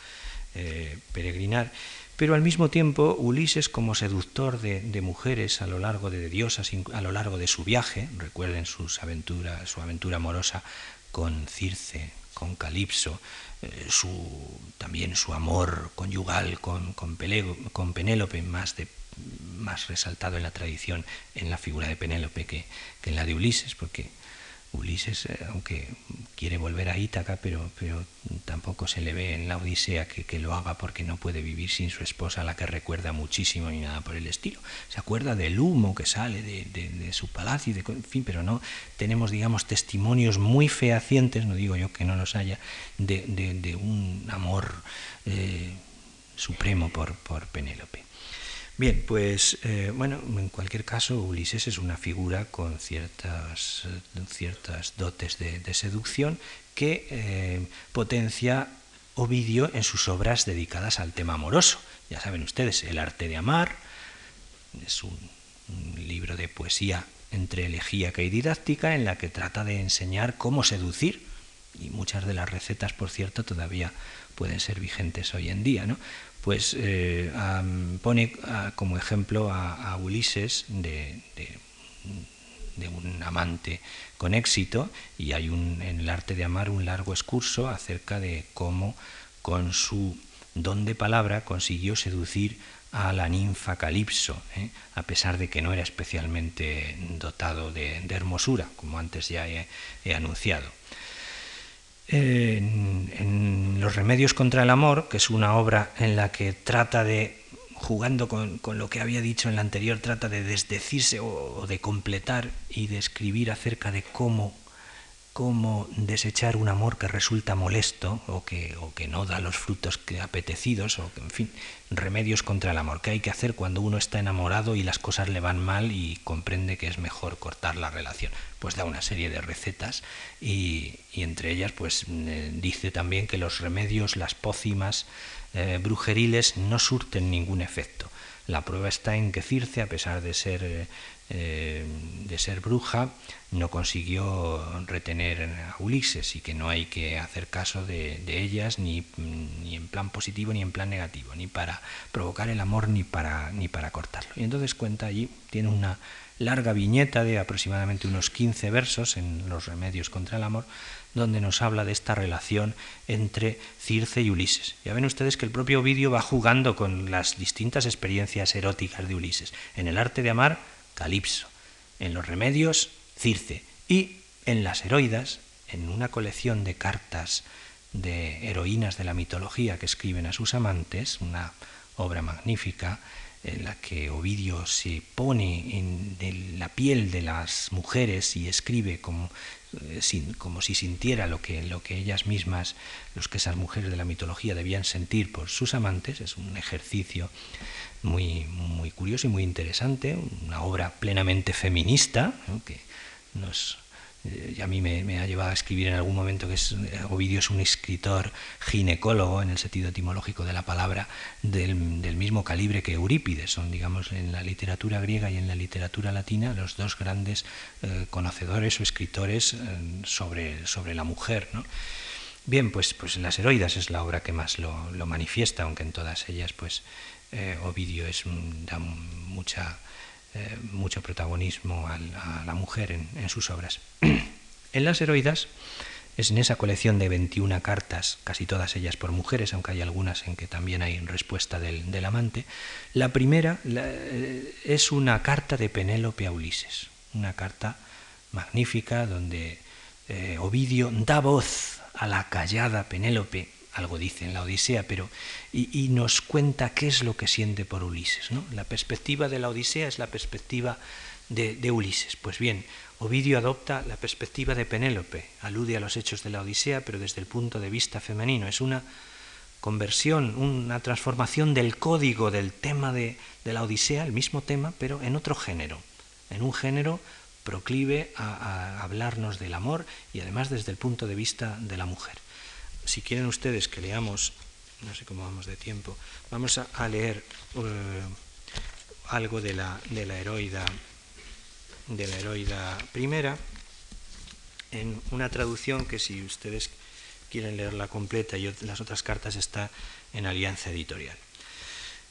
S2: eh, peregrinar pero al mismo tiempo Ulises como seductor de, mujeres a lo largo de, diosas, a lo largo de su viaje, recuerden sus aventuras, su aventura amorosa con Circe, con Calipso, eh, su, también su amor conyugal con, con, Penélope, más resaltado en la tradición en la figura de Penélope que, que en la de Ulises, porque Ulises, eh, aunque quiere volver a Ítaca, pero, pero tampoco se le ve en la Odisea que, lo haga porque no puede vivir sin su esposa, a la que recuerda muchísimo ni nada por el estilo. Se acuerda del humo que sale de, su palacio, y de, en fin, pero no tenemos, digamos, testimonios muy fehacientes, no digo yo que no los haya, de, un amor eh, supremo por, por Penélope. Bien, pues eh, bueno, en cualquier caso, Ulises es una figura con ciertas, ciertas dotes de, seducción que eh, potencia Ovidio en sus obras dedicadas al tema amoroso. Ya saben ustedes, El arte de amar es un, libro de poesía entre elegíaca y didáctica en la que trata de enseñar cómo seducir y muchas de las recetas, por cierto, todavía pueden ser vigentes hoy en día, ¿no? Pues eh, pone como ejemplo a, Ulises de, un amante con éxito y hay un, en el arte de amar un largo excurso acerca de cómo con su don de palabra consiguió seducir a la ninfa Calipso, ¿eh? a pesar de que no era especialmente dotado de, hermosura, como antes ya he anunciado en, Los Remedios contra el Amor, que es una obra en la que trata de, jugando con, lo que había dicho en la anterior, trata de desdecirse o, de completar y de escribir acerca de cómo cómo desechar un amor que resulta molesto o que, o que no da los frutos apetecidos, o que, en fin, remedios contra el amor. ¿Qué hay que hacer cuando uno está enamorado y las cosas le van mal y comprende que es mejor cortar la relación? Pues da una serie de recetas y, entre ellas pues eh, dice también que los remedios, las pócimas eh, brujeriles no surten ningún efecto. La prueba está en que Circe, a pesar de ser eh, de ser bruja, no consiguió retener a Ulises y que no hay que hacer caso de, ellas ni, ni, en plan positivo ni en plan negativo, ni para provocar el amor ni para, ni para cortarlo. Y entonces cuenta allí, tiene una larga viñeta de aproximadamente unos 15 versos en Los Remedios contra el Amor, donde nos habla de esta relación entre Circe y Ulises. Ya ven ustedes que el propio Ovidio va jugando con las distintas experiencias eróticas de Ulises. En el arte de amar, Calipso, en los remedios, Circe, y en las heroidas, en una colección de cartas de heroínas de la mitología que escriben a sus amantes, una obra magnífica en la que Ovidio se pone en la piel de las mujeres y escribe como, eh, como si sintiera lo que, lo que ellas mismas, los que esas mujeres de la mitología debían sentir por sus amantes, es un ejercicio muy, muy curioso y muy interesante, una obra plenamente feminista, que nos, eh, a mí me, ha llevado a escribir en algún momento que es, eh, Ovidio es un escritor ginecólogo en el sentido etimológico de la palabra del, mismo calibre que Eurípides, son digamos en la literatura griega y en la literatura latina los dos grandes eh, conocedores o escritores sobre, sobre la mujer. Bien, pues, pues Las Heroidas es la obra que más lo, lo manifiesta, aunque en todas ellas pues Ovidio es, da mucha, eh, mucho protagonismo a la mujer en, sus obras. <clears throat> en las heroidas es en esa colección de 21 cartas, casi todas ellas por mujeres, aunque hay algunas en que también hay respuesta del, amante. La primera eh, es una carta de Penélope a Ulises, una carta magnífica donde Ovidio da voz a la callada Penélope algo dice en la Odisea, pero y, nos cuenta qué es lo que siente por Ulises. ¿no? La perspectiva de la Odisea es la perspectiva de, Ulises. Pues bien, Ovidio adopta la perspectiva de Penélope, alude a los hechos de la Odisea, pero desde el punto de vista femenino. Es una conversión, una transformación del código del tema de, la Odisea, el mismo tema, pero en otro género, en un género proclive a hablarnos del amor y además desde el punto de vista de la mujer si quieren ustedes que leamos, no sé cómo vamos de tiempo, vamos a, leer eh, algo de la, de la heroida de la primera en una traducción que si ustedes quieren leerla completa y las otras cartas está en Alianza Editorial.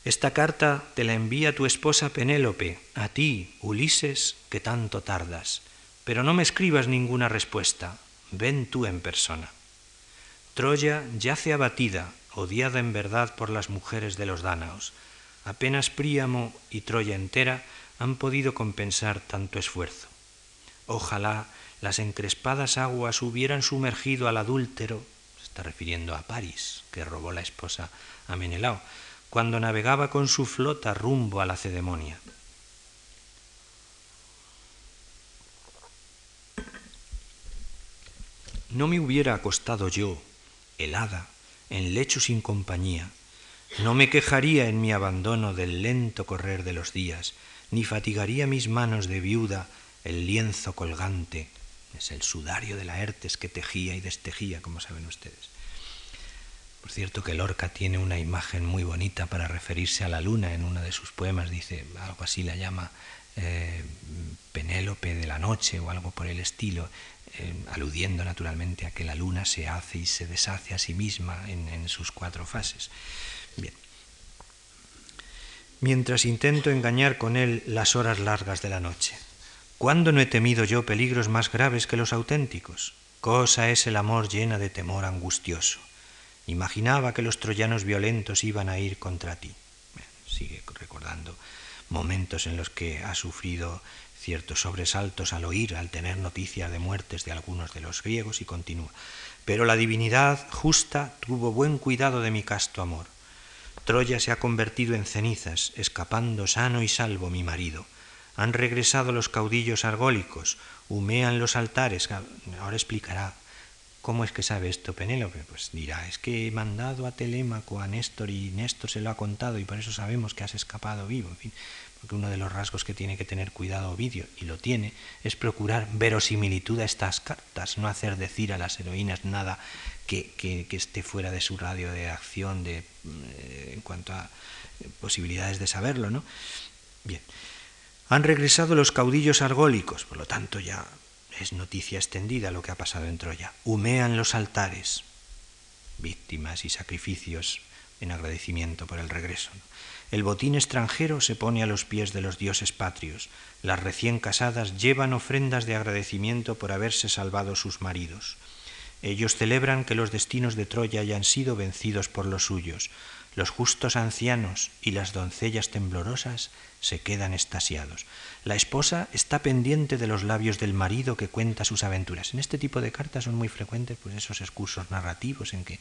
S2: Esta carta te la envía tu esposa Penélope, a ti, Ulises, que tanto tardas, pero no me escribas ninguna respuesta, ven tú en persona. Troya yace abatida, odiada en verdad por las mujeres de los dánaos. Apenas Príamo y Troya entera han podido compensar tanto esfuerzo. Ojalá las encrespadas aguas hubieran sumergido al adúltero, se está refiriendo a París, que robó la esposa a Menelao, cuando navegaba con su flota rumbo a la Cedemonia. No me hubiera acostado yo helada, en lecho sin compañía. No me quejaría en mi abandono del lento correr de los días, ni fatigaría mis manos de viuda el lienzo colgante, es el sudario de Laertes que tejía y destejía, como saben ustedes. Por cierto que Lorca tiene una imagen muy bonita para referirse a la luna en uno de sus poemas, dice, algo así la llama eh, Penélope de la noche o algo por el estilo, eh, aludiendo naturalmente a que la luna se hace y se deshace a sí misma en, sus cuatro fases. Bien. Mientras intento engañar con él las horas largas de la noche, ¿cuándo no he temido yo peligros más graves que los auténticos? Cosa es el amor llena de temor angustioso. Imaginaba que los troyanos violentos iban a ir contra ti. sigue recordando momentos en los que ha sufrido ciertos sobresaltos al oír, al tener noticia de muertes de algunos de los griegos y continúa. Pero la divinidad justa tuvo buen cuidado de mi casto amor. Troya se ha convertido en cenizas, escapando sano y salvo mi marido. Han regresado los caudillos argólicos, humean los altares. Ahora explicará cómo es que sabe esto Penélope. Pues dirá, es que he mandado a Telémaco, a Néstor, y Néstor se lo ha contado, y por eso sabemos que has escapado vivo. En fin, porque uno de los rasgos que tiene que tener cuidado Ovidio, y lo tiene, es procurar verosimilitud a estas cartas, no hacer decir a las heroínas nada que, que, esté fuera de su radio de acción de, eh, en cuanto a posibilidades de saberlo. ¿no? Bien. Han regresado los caudillos argólicos, por lo tanto ya es noticia extendida lo que ha pasado en Troya. Humean los altares, víctimas y sacrificios en agradecimiento por el regreso. El botín extranjero se pone a los pies de los dioses patrios. Las recién casadas llevan ofrendas de agradecimiento por haberse salvado sus maridos. Ellos celebran que los destinos de Troya hayan sido vencidos por los suyos. Los justos ancianos y las doncellas temblorosas se quedan estasiados. La esposa está pendiente de los labios del marido que cuenta sus aventuras. En este tipo de cartas son muy frecuentes pues, esos excursos narrativos en que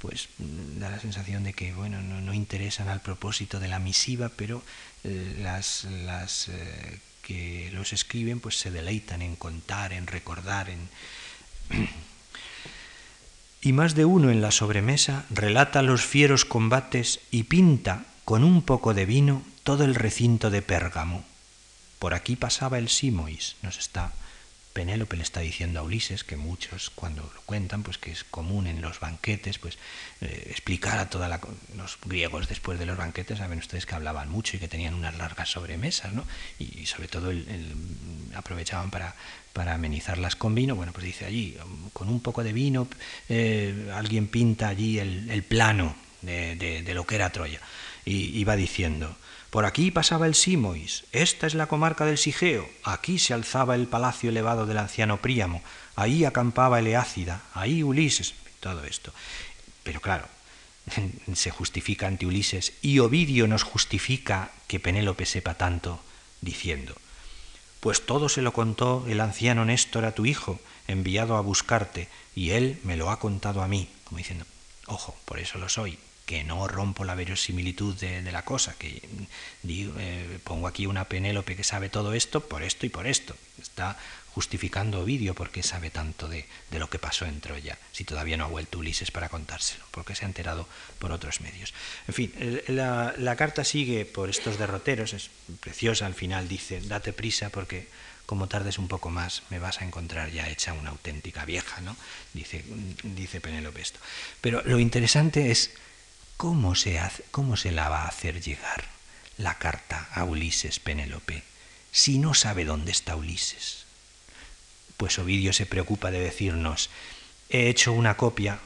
S2: pues, da la sensación de que bueno, no, interesan al propósito de la misiva, pero eh, las, las eh, que los escriben pues, se deleitan en contar, en recordar, en... y más de uno en la sobremesa relata los fieros combates y pinta con un poco de vino todo el recinto de Pérgamo. Por aquí pasaba el Simois, nos está Penélope le está diciendo a Ulises que muchos cuando lo cuentan, pues que es común en los banquetes, pues eh, explicar a toda la, los griegos después de los banquetes, saben ustedes que hablaban mucho y que tenían unas largas sobremesas, ¿no? Y, sobre todo el, aprovechaban para, para amenizarlas con vino. Bueno, pues dice allí, con un poco de vino, eh, alguien pinta allí el, plano de, lo que era Troya. Y iba diciendo, por aquí pasaba el Simois, esta es la comarca del Sigeo, aquí se alzaba el palacio elevado del anciano Príamo, ahí acampaba el Eácida, ahí Ulises, todo esto. Pero claro, <laughs> se justifica ante Ulises y Ovidio nos justifica que Penélope sepa tanto, diciendo, pues todo se lo contó el anciano Néstor a tu hijo, enviado a buscarte, y él me lo ha contado a mí, como diciendo, ojo, por eso lo soy, que no rompo la verosimilitud de, la cosa, que digo, eh, pongo aquí una Penélope que sabe todo esto por esto y por esto. Está justificando Ovidio porque sabe tanto de, lo que pasó en Troya, si todavía no ha vuelto Ulises para contárselo, porque se ha enterado por otros medios. En fin, la, carta sigue por estos derroteros, es preciosa, al final dice, date prisa porque como tardes un poco más me vas a encontrar ya hecha una auténtica vieja, ¿no? Dice, dice Penélope esto. Pero lo interesante es ¿Cómo se, hace, ¿Cómo se la va a hacer llegar la carta a Ulises Penélope si no sabe dónde está Ulises? Pues Ovidio se preocupa de decirnos, he hecho una copia,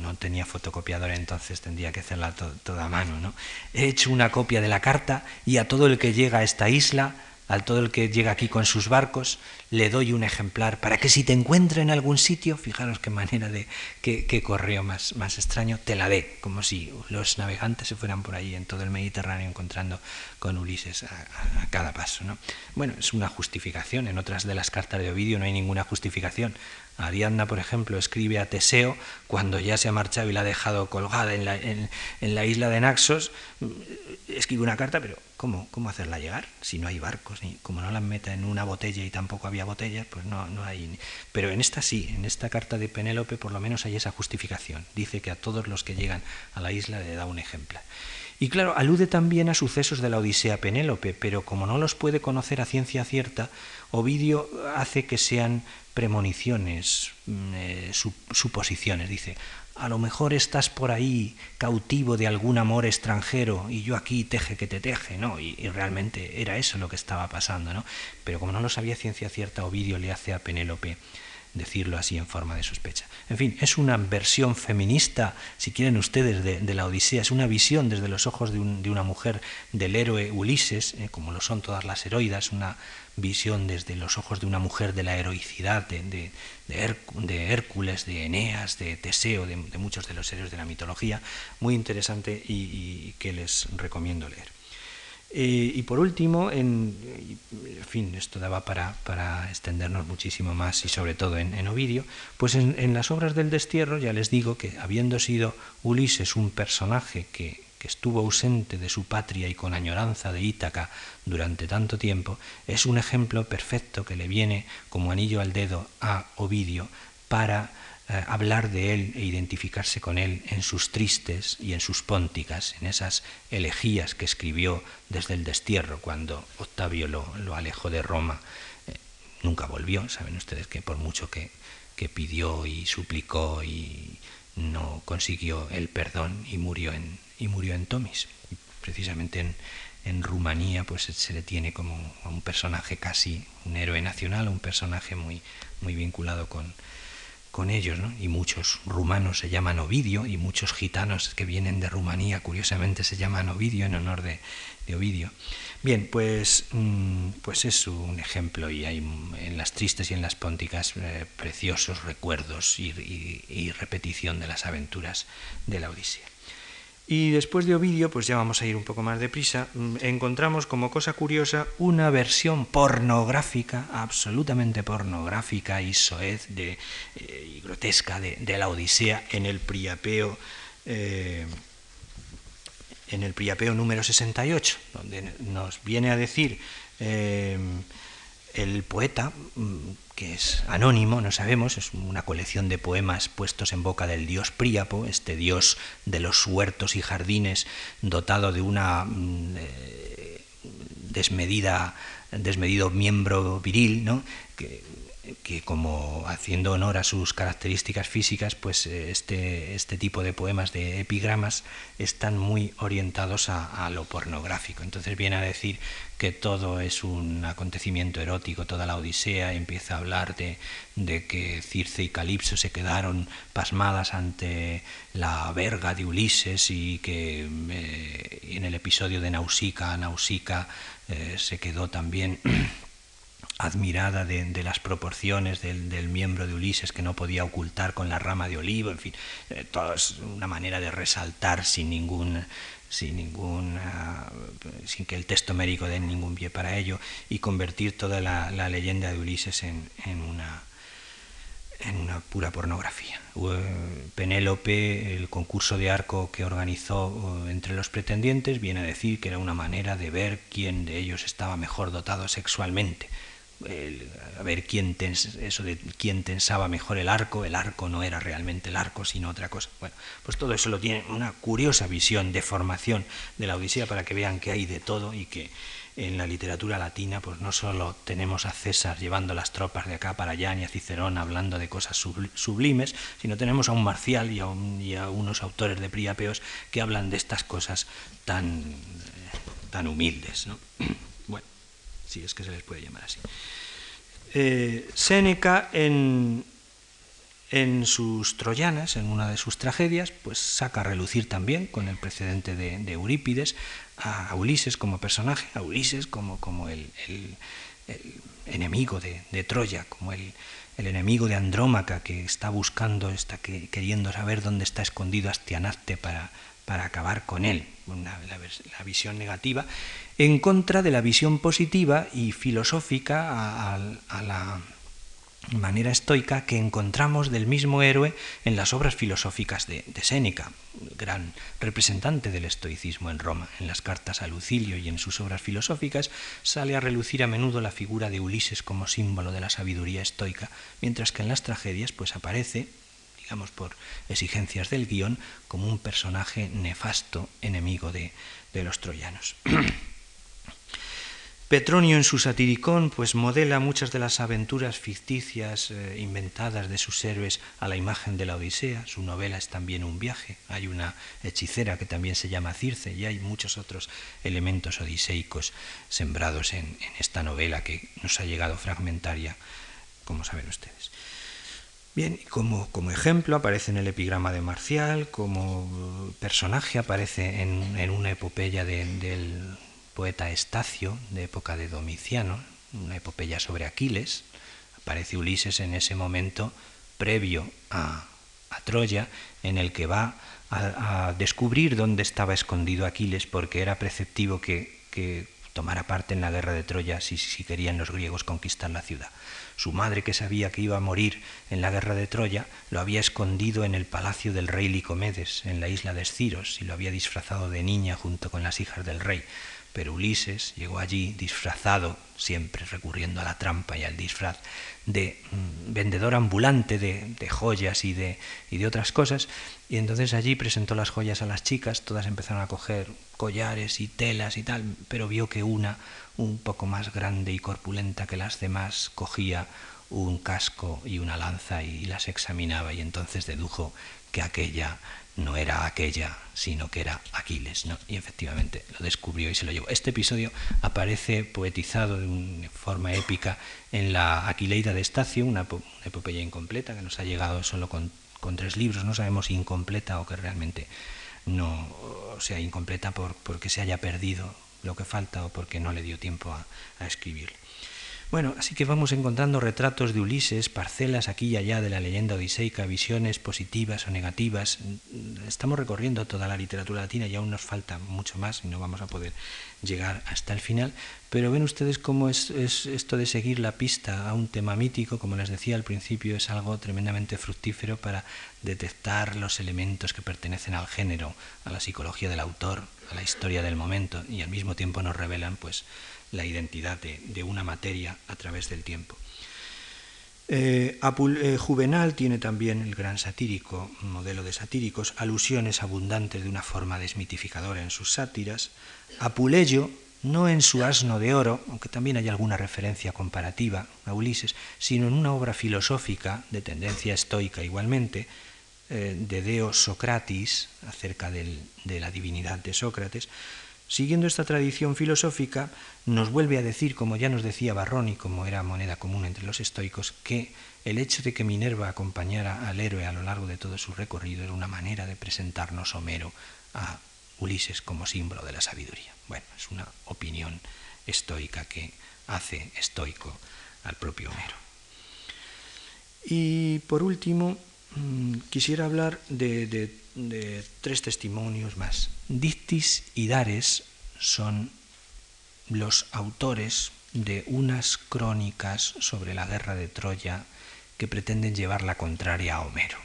S2: no, tenía fotocopiadora entonces tendría que hacerla toda a mano, ¿no? He hecho una copia de la carta y a todo el que llega a esta isla al todo el que llega aquí con sus barcos, le doy un ejemplar para que si te encuentra en algún sitio, fijaros qué manera de, qué, correo más, más extraño, te la dé, como si los navegantes se fueran por ahí en todo el Mediterráneo encontrando con Ulises a, cada paso. ¿no? Bueno, es una justificación, en otras de las cartas de Ovidio no hay ninguna justificación. Ariadna, por ejemplo, escribe a Teseo cuando ya se ha marchado y la ha dejado colgada en la, en la isla de Naxos, escribe una carta, pero ¿cómo, ¿cómo hacerla llegar? Si no hay barcos, ni, como no la meta en una botella y tampoco había botellas, pues no, no hay. Pero en esta sí, en esta carta de Penélope por lo menos hay esa justificación. Dice que a todos los que llegan a la isla le da un ejemplar. Y claro, alude también a sucesos de la Odisea Penélope, pero como no los puede conocer a ciencia cierta, Ovidio hace que sean premoniciones, mm, eh, suposiciones. Dice, a lo mejor estás por ahí cautivo de algún amor extranjero y yo aquí teje que te teje, ¿no? Y, realmente era eso lo que estaba pasando, ¿no? Pero como no lo sabía ciencia cierta, Ovidio le hace a Penélope decirlo así en forma de sospecha. En fin, es una versión feminista, si quieren ustedes, de, la Odisea, es una visión desde los ojos de, una mujer del héroe Ulises, eh, como lo son todas las heroidas, una visión desde los ojos de una mujer de la heroicidad de, de, Hércules, de Eneas, de Teseo, de, muchos de los héroes de la mitología, muy interesante y, que les recomiendo leer. Eh, y por último, en, fin, esto daba para, para, extendernos muchísimo más y sobre todo en, Ovidio, pues en, las obras del destierro ya les digo que habiendo sido Ulises un personaje que, que estuvo ausente de su patria y con añoranza de Ítaca durante tanto tiempo, es un ejemplo perfecto que le viene como anillo al dedo a Ovidio para eh, hablar de él e identificarse con él en sus tristes y en sus pónticas, en esas elegías que escribió desde el destierro cuando Octavio lo, alejó de Roma. Eh, nunca volvió, saben ustedes que por mucho que, que pidió y suplicó y no consiguió el perdón y murió en, y murió en Tomis. Precisamente en, en Rumanía pues se le tiene como un personaje casi un héroe nacional, un personaje muy, muy vinculado con, con ellos, ¿no? y muchos rumanos se llaman Ovidio, y muchos gitanos que vienen de Rumanía, curiosamente, se llaman Ovidio en honor de, Ovidio. Bien, pues, mm, pues es un ejemplo, y hay en las tristes y en las pónticas eh, preciosos recuerdos y repetición de las aventuras de la Odisea. Y después de Ovidio, pues ya vamos a ir un poco más deprisa, mm, encontramos como cosa curiosa una versión pornográfica, absolutamente pornográfica y soez de, eh, y grotesca de, la Odisea en el Priapeo. Eh, en el Priapeo número 68, donde nos viene a decir eh, el poeta, mm, que es anónimo, no sabemos, es una colección de poemas puestos en boca del dios Príapo, este dios de los huertos y jardines, dotado de una mm, eh, desmedida, desmedido miembro viril, ¿no? Que como haciendo honor a sus características físicas, pues eh, este, este tipo de poemas de epigramas están muy orientados a, lo pornográfico. Entonces viene a decir que todo es un acontecimiento erótico, toda la Odisea empieza a hablar de, que Circe y Calipso se quedaron pasmadas ante la verga de Ulises y que eh, en el episodio de Nausicaa, Nausicaa eh, se quedó también <clears throat> admirada de, las proporciones del, miembro de Ulises que no podía ocultar con la rama de olivo, en fin, eh, todo es una manera de resaltar sin ningún sin ningún sin que el texto mérico dé ningún pie para ello y convertir toda la, leyenda de Ulises en, una en una pura pornografía. Penélope, el concurso de arco que organizó entre los pretendientes, viene a decir que era una manera de ver quién de ellos estaba mejor dotado sexualmente a ver quién eso de quién tensaba mejor el arco, el arco no era realmente el arco, sino otra cosa. Bueno, pues todo eso lo tiene una curiosa visión de formación de la Odisea para que vean que hay de todo y que en la literatura latina pues no solo tenemos a César llevando las tropas de acá para allá, ni a Cicerón hablando de cosas sublimes, sino tenemos a un Marcial y a, y a unos autores de Priapeos que hablan de estas cosas tan, tan humildes. ¿no? <clears throat> si es que se les puede llamar así. Eh, Séneca en, en sus Troyanas, en una de sus tragedias, pues saca a relucir también, con el precedente de, Eurípides, a Ulises como personaje, a Ulises como, como el, enemigo de, Troya, como el, enemigo de Andrómaca que está buscando, está queriendo saber dónde está escondido Astianaste para, para acabar con él, la, visión negativa, en contra de la visión positiva y filosófica a, la manera estoica que encontramos del mismo héroe en las obras filosóficas de, de, Séneca, gran representante del estoicismo en Roma. En las cartas a Lucilio y en sus obras filosóficas sale a relucir a menudo la figura de Ulises como símbolo de la sabiduría estoica, mientras que en las tragedias pues aparece digamos por exigencias del guion, como un personaje nefasto, enemigo de, los troyanos. <clears throat> Petronio en su satiricón pues modela muchas de las aventuras ficticias eh, inventadas de sus héroes a la imagen de la Odisea. Su novela es también un viaje. Hay una hechicera que también se llama Circe y hay muchos otros elementos odiseicos sembrados en esta novela que nos ha llegado fragmentaria, como saben ustedes. Bien, como, ejemplo aparece en el epigrama de Marcial, como personaje aparece en, una epopeya del poeta Estacio, de época de Domiciano, una epopeya sobre Aquiles. Aparece Ulises en ese momento previo a, Troya, en el que va a, descubrir dónde estaba escondido Aquiles, porque era preceptivo que, tomara parte en la guerra de Troya si querían los griegos conquistar la ciudad. Su madre, que sabía que iba a morir en la guerra de Troya, lo había escondido en el palacio del rey Licomedes, en la isla de Esciros, y lo había disfrazado de niña junto con las hijas del rey. Pero Ulises llegó allí disfrazado, siempre recurriendo a la trampa y al disfraz, de mm, vendedor ambulante de, joyas y de, y de otras cosas. Y entonces allí presentó las joyas a las chicas, todas empezaron a coger collares y telas y tal, pero vio que una, un poco más grande y corpulenta que las demás, cogía un casco y una lanza y las examinaba y entonces dedujo que aquella no era aquella, sino que era Aquiles. Y efectivamente lo descubrió y se lo llevó. Este episodio aparece poetizado de forma épica en la Aquileida de Estacio, una, epopeya incompleta que nos ha llegado solo con, tres libros, no sabemos si incompleta o que realmente no sea incompleta por, porque se haya perdido lo que falta o porque no le dio tiempo a, escribir. Bueno, así que vamos encontrando retratos de Ulises, parcelas aquí y allá de la leyenda odiseica, visiones positivas o negativas. Estamos recorriendo toda la literatura latina y aún nos falta mucho más y no vamos a poder llegar hasta el final. Pero ven ustedes cómo es, esto de seguir la pista a un tema mítico, como les decía al principio, es algo tremendamente fructífero para detectar los elementos que pertenecen al género, a la psicología del autor, la historia del momento y al mismo tiempo nos revelan pues la identidad de, una materia a través del tiempo. Eh, eh, Juvenal tiene también el gran satírico, modelo de satíricos, alusiones abundantes de una forma desmitificadora en sus sátiras. Apuleyo, no en su asno de oro, aunque también hay alguna referencia comparativa a Ulises, sino en una obra filosófica de tendencia estoica igualmente, eh, de Deo Socratis, acerca de la divinidad de Sócrates, Siguiendo esta tradición filosófica, nos vuelve a decir, como ya nos decía Barrón y como era moneda común entre los estoicos, que el hecho de que Minerva acompañara al héroe a lo largo de todo su recorrido era una manera de presentarnos Homero a Ulises como símbolo de la sabiduría. Bueno, es una opinión estoica que hace estoico al propio Homero. Y por último, quisiera hablar de, de de tres testimonios más. Dictis y Dares son los autores de unas crónicas sobre la guerra de Troya que pretenden llevar la contraria a Homero.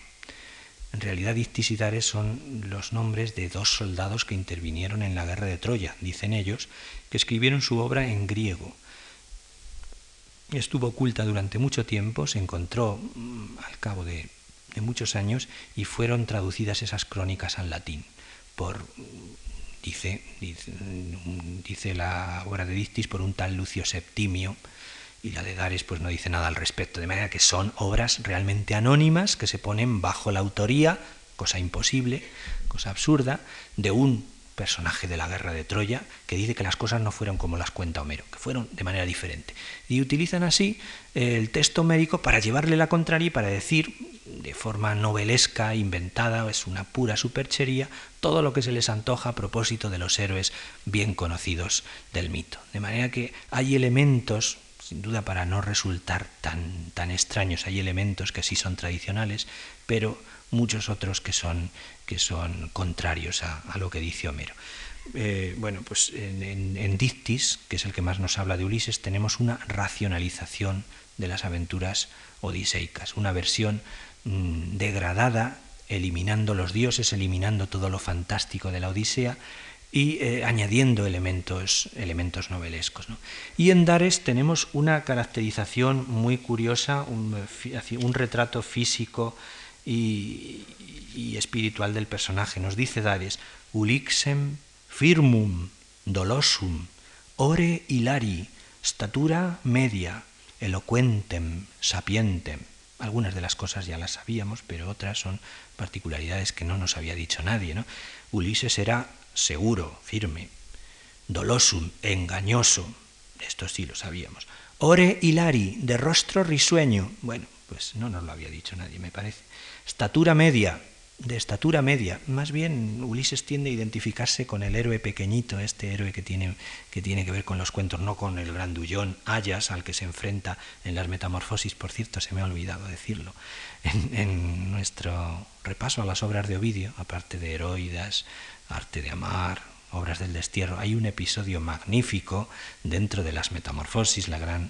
S2: En realidad, Dictis y Dares son los nombres de dos soldados que intervinieron en la guerra de Troya, dicen ellos, que escribieron su obra en griego. Estuvo oculta durante mucho tiempo, se encontró mm, al cabo de muchos años y fueron traducidas esas crónicas al latín por, dice, dice, la obra de Dictis, por un tal Lucio Septimio, y la de Dares pues no dice nada al respecto, de manera que son obras realmente anónimas que se ponen bajo la autoría, cosa imposible, cosa absurda, de un personaje de la guerra de Troya, que dice que las cosas no fueron como las cuenta Homero, que fueron de manera diferente. Y utilizan así el texto homérico para llevarle la contraria y para decir de forma novelesca, inventada, es una pura superchería, todo lo que se les antoja a propósito de los héroes bien conocidos del mito. De manera que hay elementos, sin duda para no resultar tan, tan extraños, hay elementos que sí son tradicionales, pero muchos otros que son, que son contrarios a, lo que dice Homero. Eh, bueno, pues en, en, Dictis, que es el que más nos habla de Ulises, tenemos una racionalización de las aventuras odiseicas, una versión Mm, degradada, eliminando los dioses, eliminando todo lo fantástico de la Odisea y eh, añadiendo elementos, elementos novelescos. Y en Dares tenemos una caracterización muy curiosa, un, retrato físico y, espiritual del personaje. Nos dice Dares, ulixem firmum dolosum, ore hilari, statura media, eloquentem, sapientem. Algunas de las cosas ya las sabíamos, pero otras son particularidades que no nos había dicho nadie. ¿no? Ulises era seguro, firme, dolosum, engañoso, esto sí lo sabíamos. Ore hilari, de rostro risueño, bueno, pues no nos lo había dicho nadie, me parece. Estatura media, de estatura media. Más bien Ulises tiende a identificarse con el héroe pequeñito, este héroe que tiene que, tiene que ver con los cuentos, no con el grandullón Ayas al que se enfrenta en las metamorfosis, por cierto, se me ha olvidado decirlo, en, nuestro repaso a las obras de Ovidio, aparte de Heroidas, Arte de Amar, obras del destierro, hay un episodio magnífico dentro de las Metamorfosis, la gran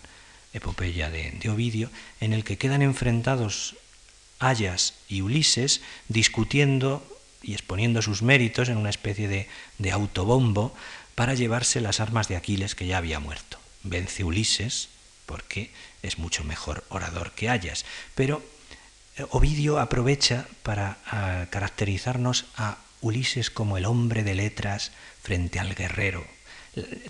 S2: epopeya de, de Ovidio, en el que quedan enfrentados Ayas y Ulises discutiendo y exponiendo sus méritos en una especie de, autobombo para llevarse las armas de Aquiles que ya había muerto. Vence Ulises porque es mucho mejor orador que Ayas, pero eh, Ovidio aprovecha para ah, caracterizarnos a Ulises como el hombre de letras frente al guerrero.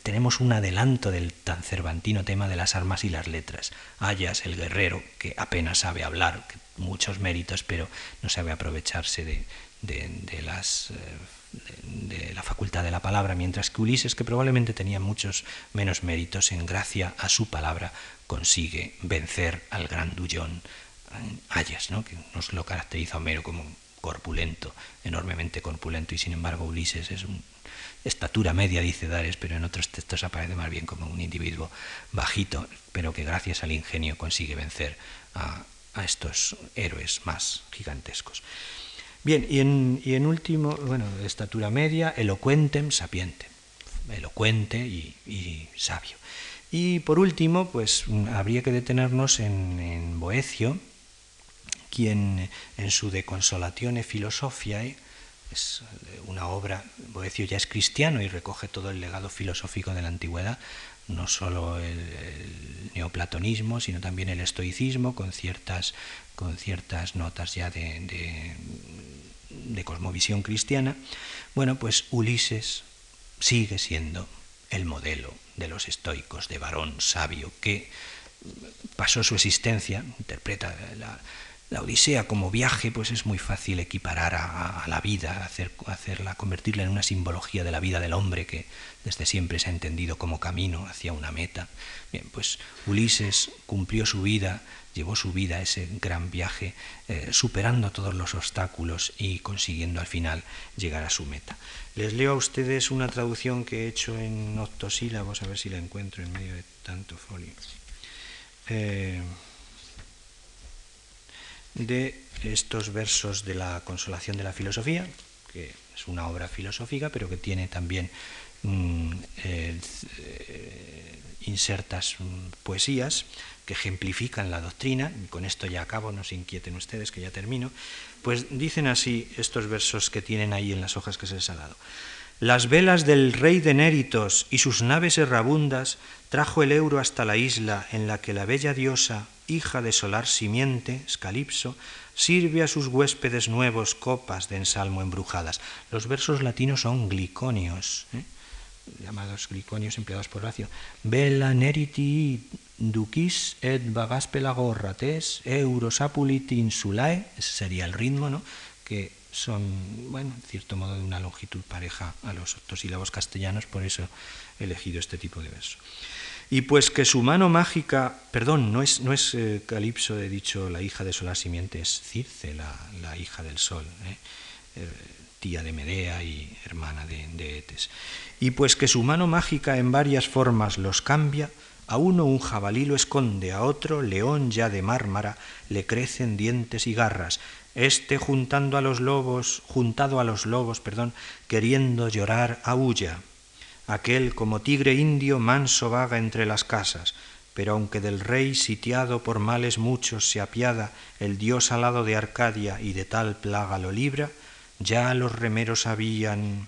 S2: Tenemos un adelanto del tan cervantino tema de las armas y las letras. Ayas, el guerrero, que apenas sabe hablar, muchos méritos, pero no sabe aprovecharse de, de, las, eh, de, la facultad de la palabra, mientras que Ulises, que probablemente tenía muchos menos méritos, en gracia a su palabra consigue vencer al gran Dullón eh, Ayas, ¿no? que nos lo caracteriza Homero como corpulento, enormemente corpulento, y sin embargo Ulises es una estatura media, dice Dares, pero en otros textos aparece más bien como un individuo bajito, pero que gracias al ingenio consigue vencer a, a estos héroes más gigantescos. Bien, y en, y en, último, bueno, estatura media, elocuentem, sapiente, elocuente y, y, sabio. Y por último, pues habría que detenernos en, en Boecio, quien en su De Consolatione Philosophiae, es una obra, Boecio ya es cristiano y recoge todo el legado filosófico de la antigüedad, no solo el, neoplatonismo, sino también el estoicismo, con ciertas, con ciertas notas ya de, de, de cosmovisión cristiana. Bueno, pues Ulises sigue siendo el modelo de los estoicos, de varón sabio, que pasó su existencia, interpreta la, la Odisea como viaje, pues es muy fácil equiparar a, la vida, hacer, hacerla, convertirla en una simbología de la vida del hombre que desde siempre se ha entendido como camino hacia una meta. Bien, pues Ulises cumplió su vida, llevó su vida a ese gran viaje, eh, superando todos los obstáculos y consiguiendo al final llegar a su meta. Les leo a ustedes una traducción que he hecho en octosílabos, a ver si la encuentro en medio de tanto folio. Eh, de estos versos de la Consolación de la Filosofía, que es una obra filosófica, pero que tiene también mm, eh, insertas mm, poesías que ejemplifican la doctrina, y con esto ya acabo, no se inquieten ustedes que ya termino, pues dicen así estos versos que tienen ahí en las hojas que se les ha dado. Las velas del rey de Néritos y sus naves errabundas trajo el euro hasta la isla en la que la bella diosa hija de solar simiente, Scalipso, sirve a sus huéspedes nuevos copas de ensalmo embrujadas. Los versos latinos son gliconios, ¿eh? llamados gliconios empleados por Horacio. Bella neriti ducis et vagas pelagorrates euros apulit insulae, ese sería el ritmo, ¿no? que son, bueno, en cierto modo de una longitud pareja a los octosílabos castellanos, por eso he elegido este tipo de verso. Y pues que su mano mágica, perdón, no es, no es eh, Calipso, he dicho, la hija de Solar Simiente, es Circe, la, la hija del Sol, ¿eh? Eh, tía de Medea y hermana de, de Etes. Y pues que su mano mágica en varias formas los cambia, a uno un jabalí lo esconde, a otro león ya de mármara le crecen dientes y garras, este juntando a los lobos, juntado a los lobos, perdón, queriendo llorar, aúlla. Aquel como tigre indio manso vaga entre las casas, pero aunque del rey sitiado por males muchos se apiada el dios alado de Arcadia y de tal plaga lo libra, ya los remeros habían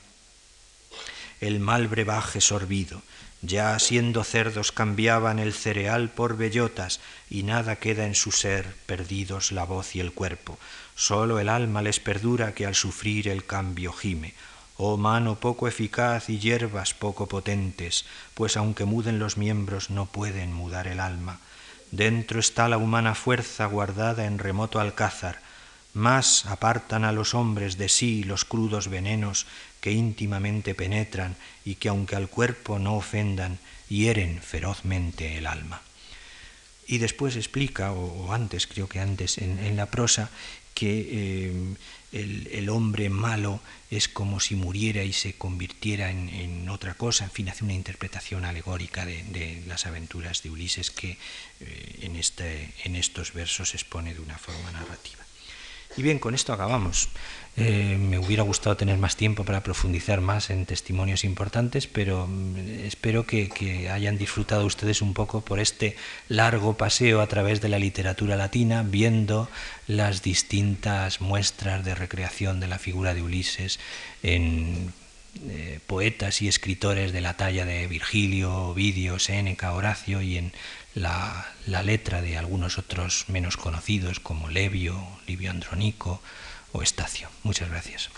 S2: el mal brebaje sorbido, ya siendo cerdos cambiaban el cereal por bellotas y nada queda en su ser, perdidos la voz y el cuerpo, sólo el alma les perdura que al sufrir el cambio gime, Oh mano poco eficaz y hierbas poco potentes, pues aunque muden los miembros no pueden mudar el alma. Dentro está la humana fuerza guardada en remoto alcázar, más apartan a los hombres de sí los crudos venenos que íntimamente penetran y que aunque al cuerpo no ofendan, hieren ferozmente el alma. Y después explica, o, antes, creo que antes, en, la prosa, que eh, el, hombre malo es como si muriera y se convirtiera en, otra cosa, en fin, hace una interpretación alegórica de, de las aventuras de Ulises que eh, en, este, en estos versos expone de una forma narrativa. Y bien, con esto acabamos. Eh, me hubiera gustado tener más tiempo para profundizar más en testimonios importantes, pero mm, espero que, hayan disfrutado ustedes un poco por este largo paseo a través de la literatura latina, viendo las distintas muestras de recreación de la figura de Ulises en eh, poetas y escritores de la talla de Virgilio, Ovidio, Séneca, Horacio y en la, letra de algunos otros menos conocidos como Levio, Livio Andronico o Estacio. Muchas gracias.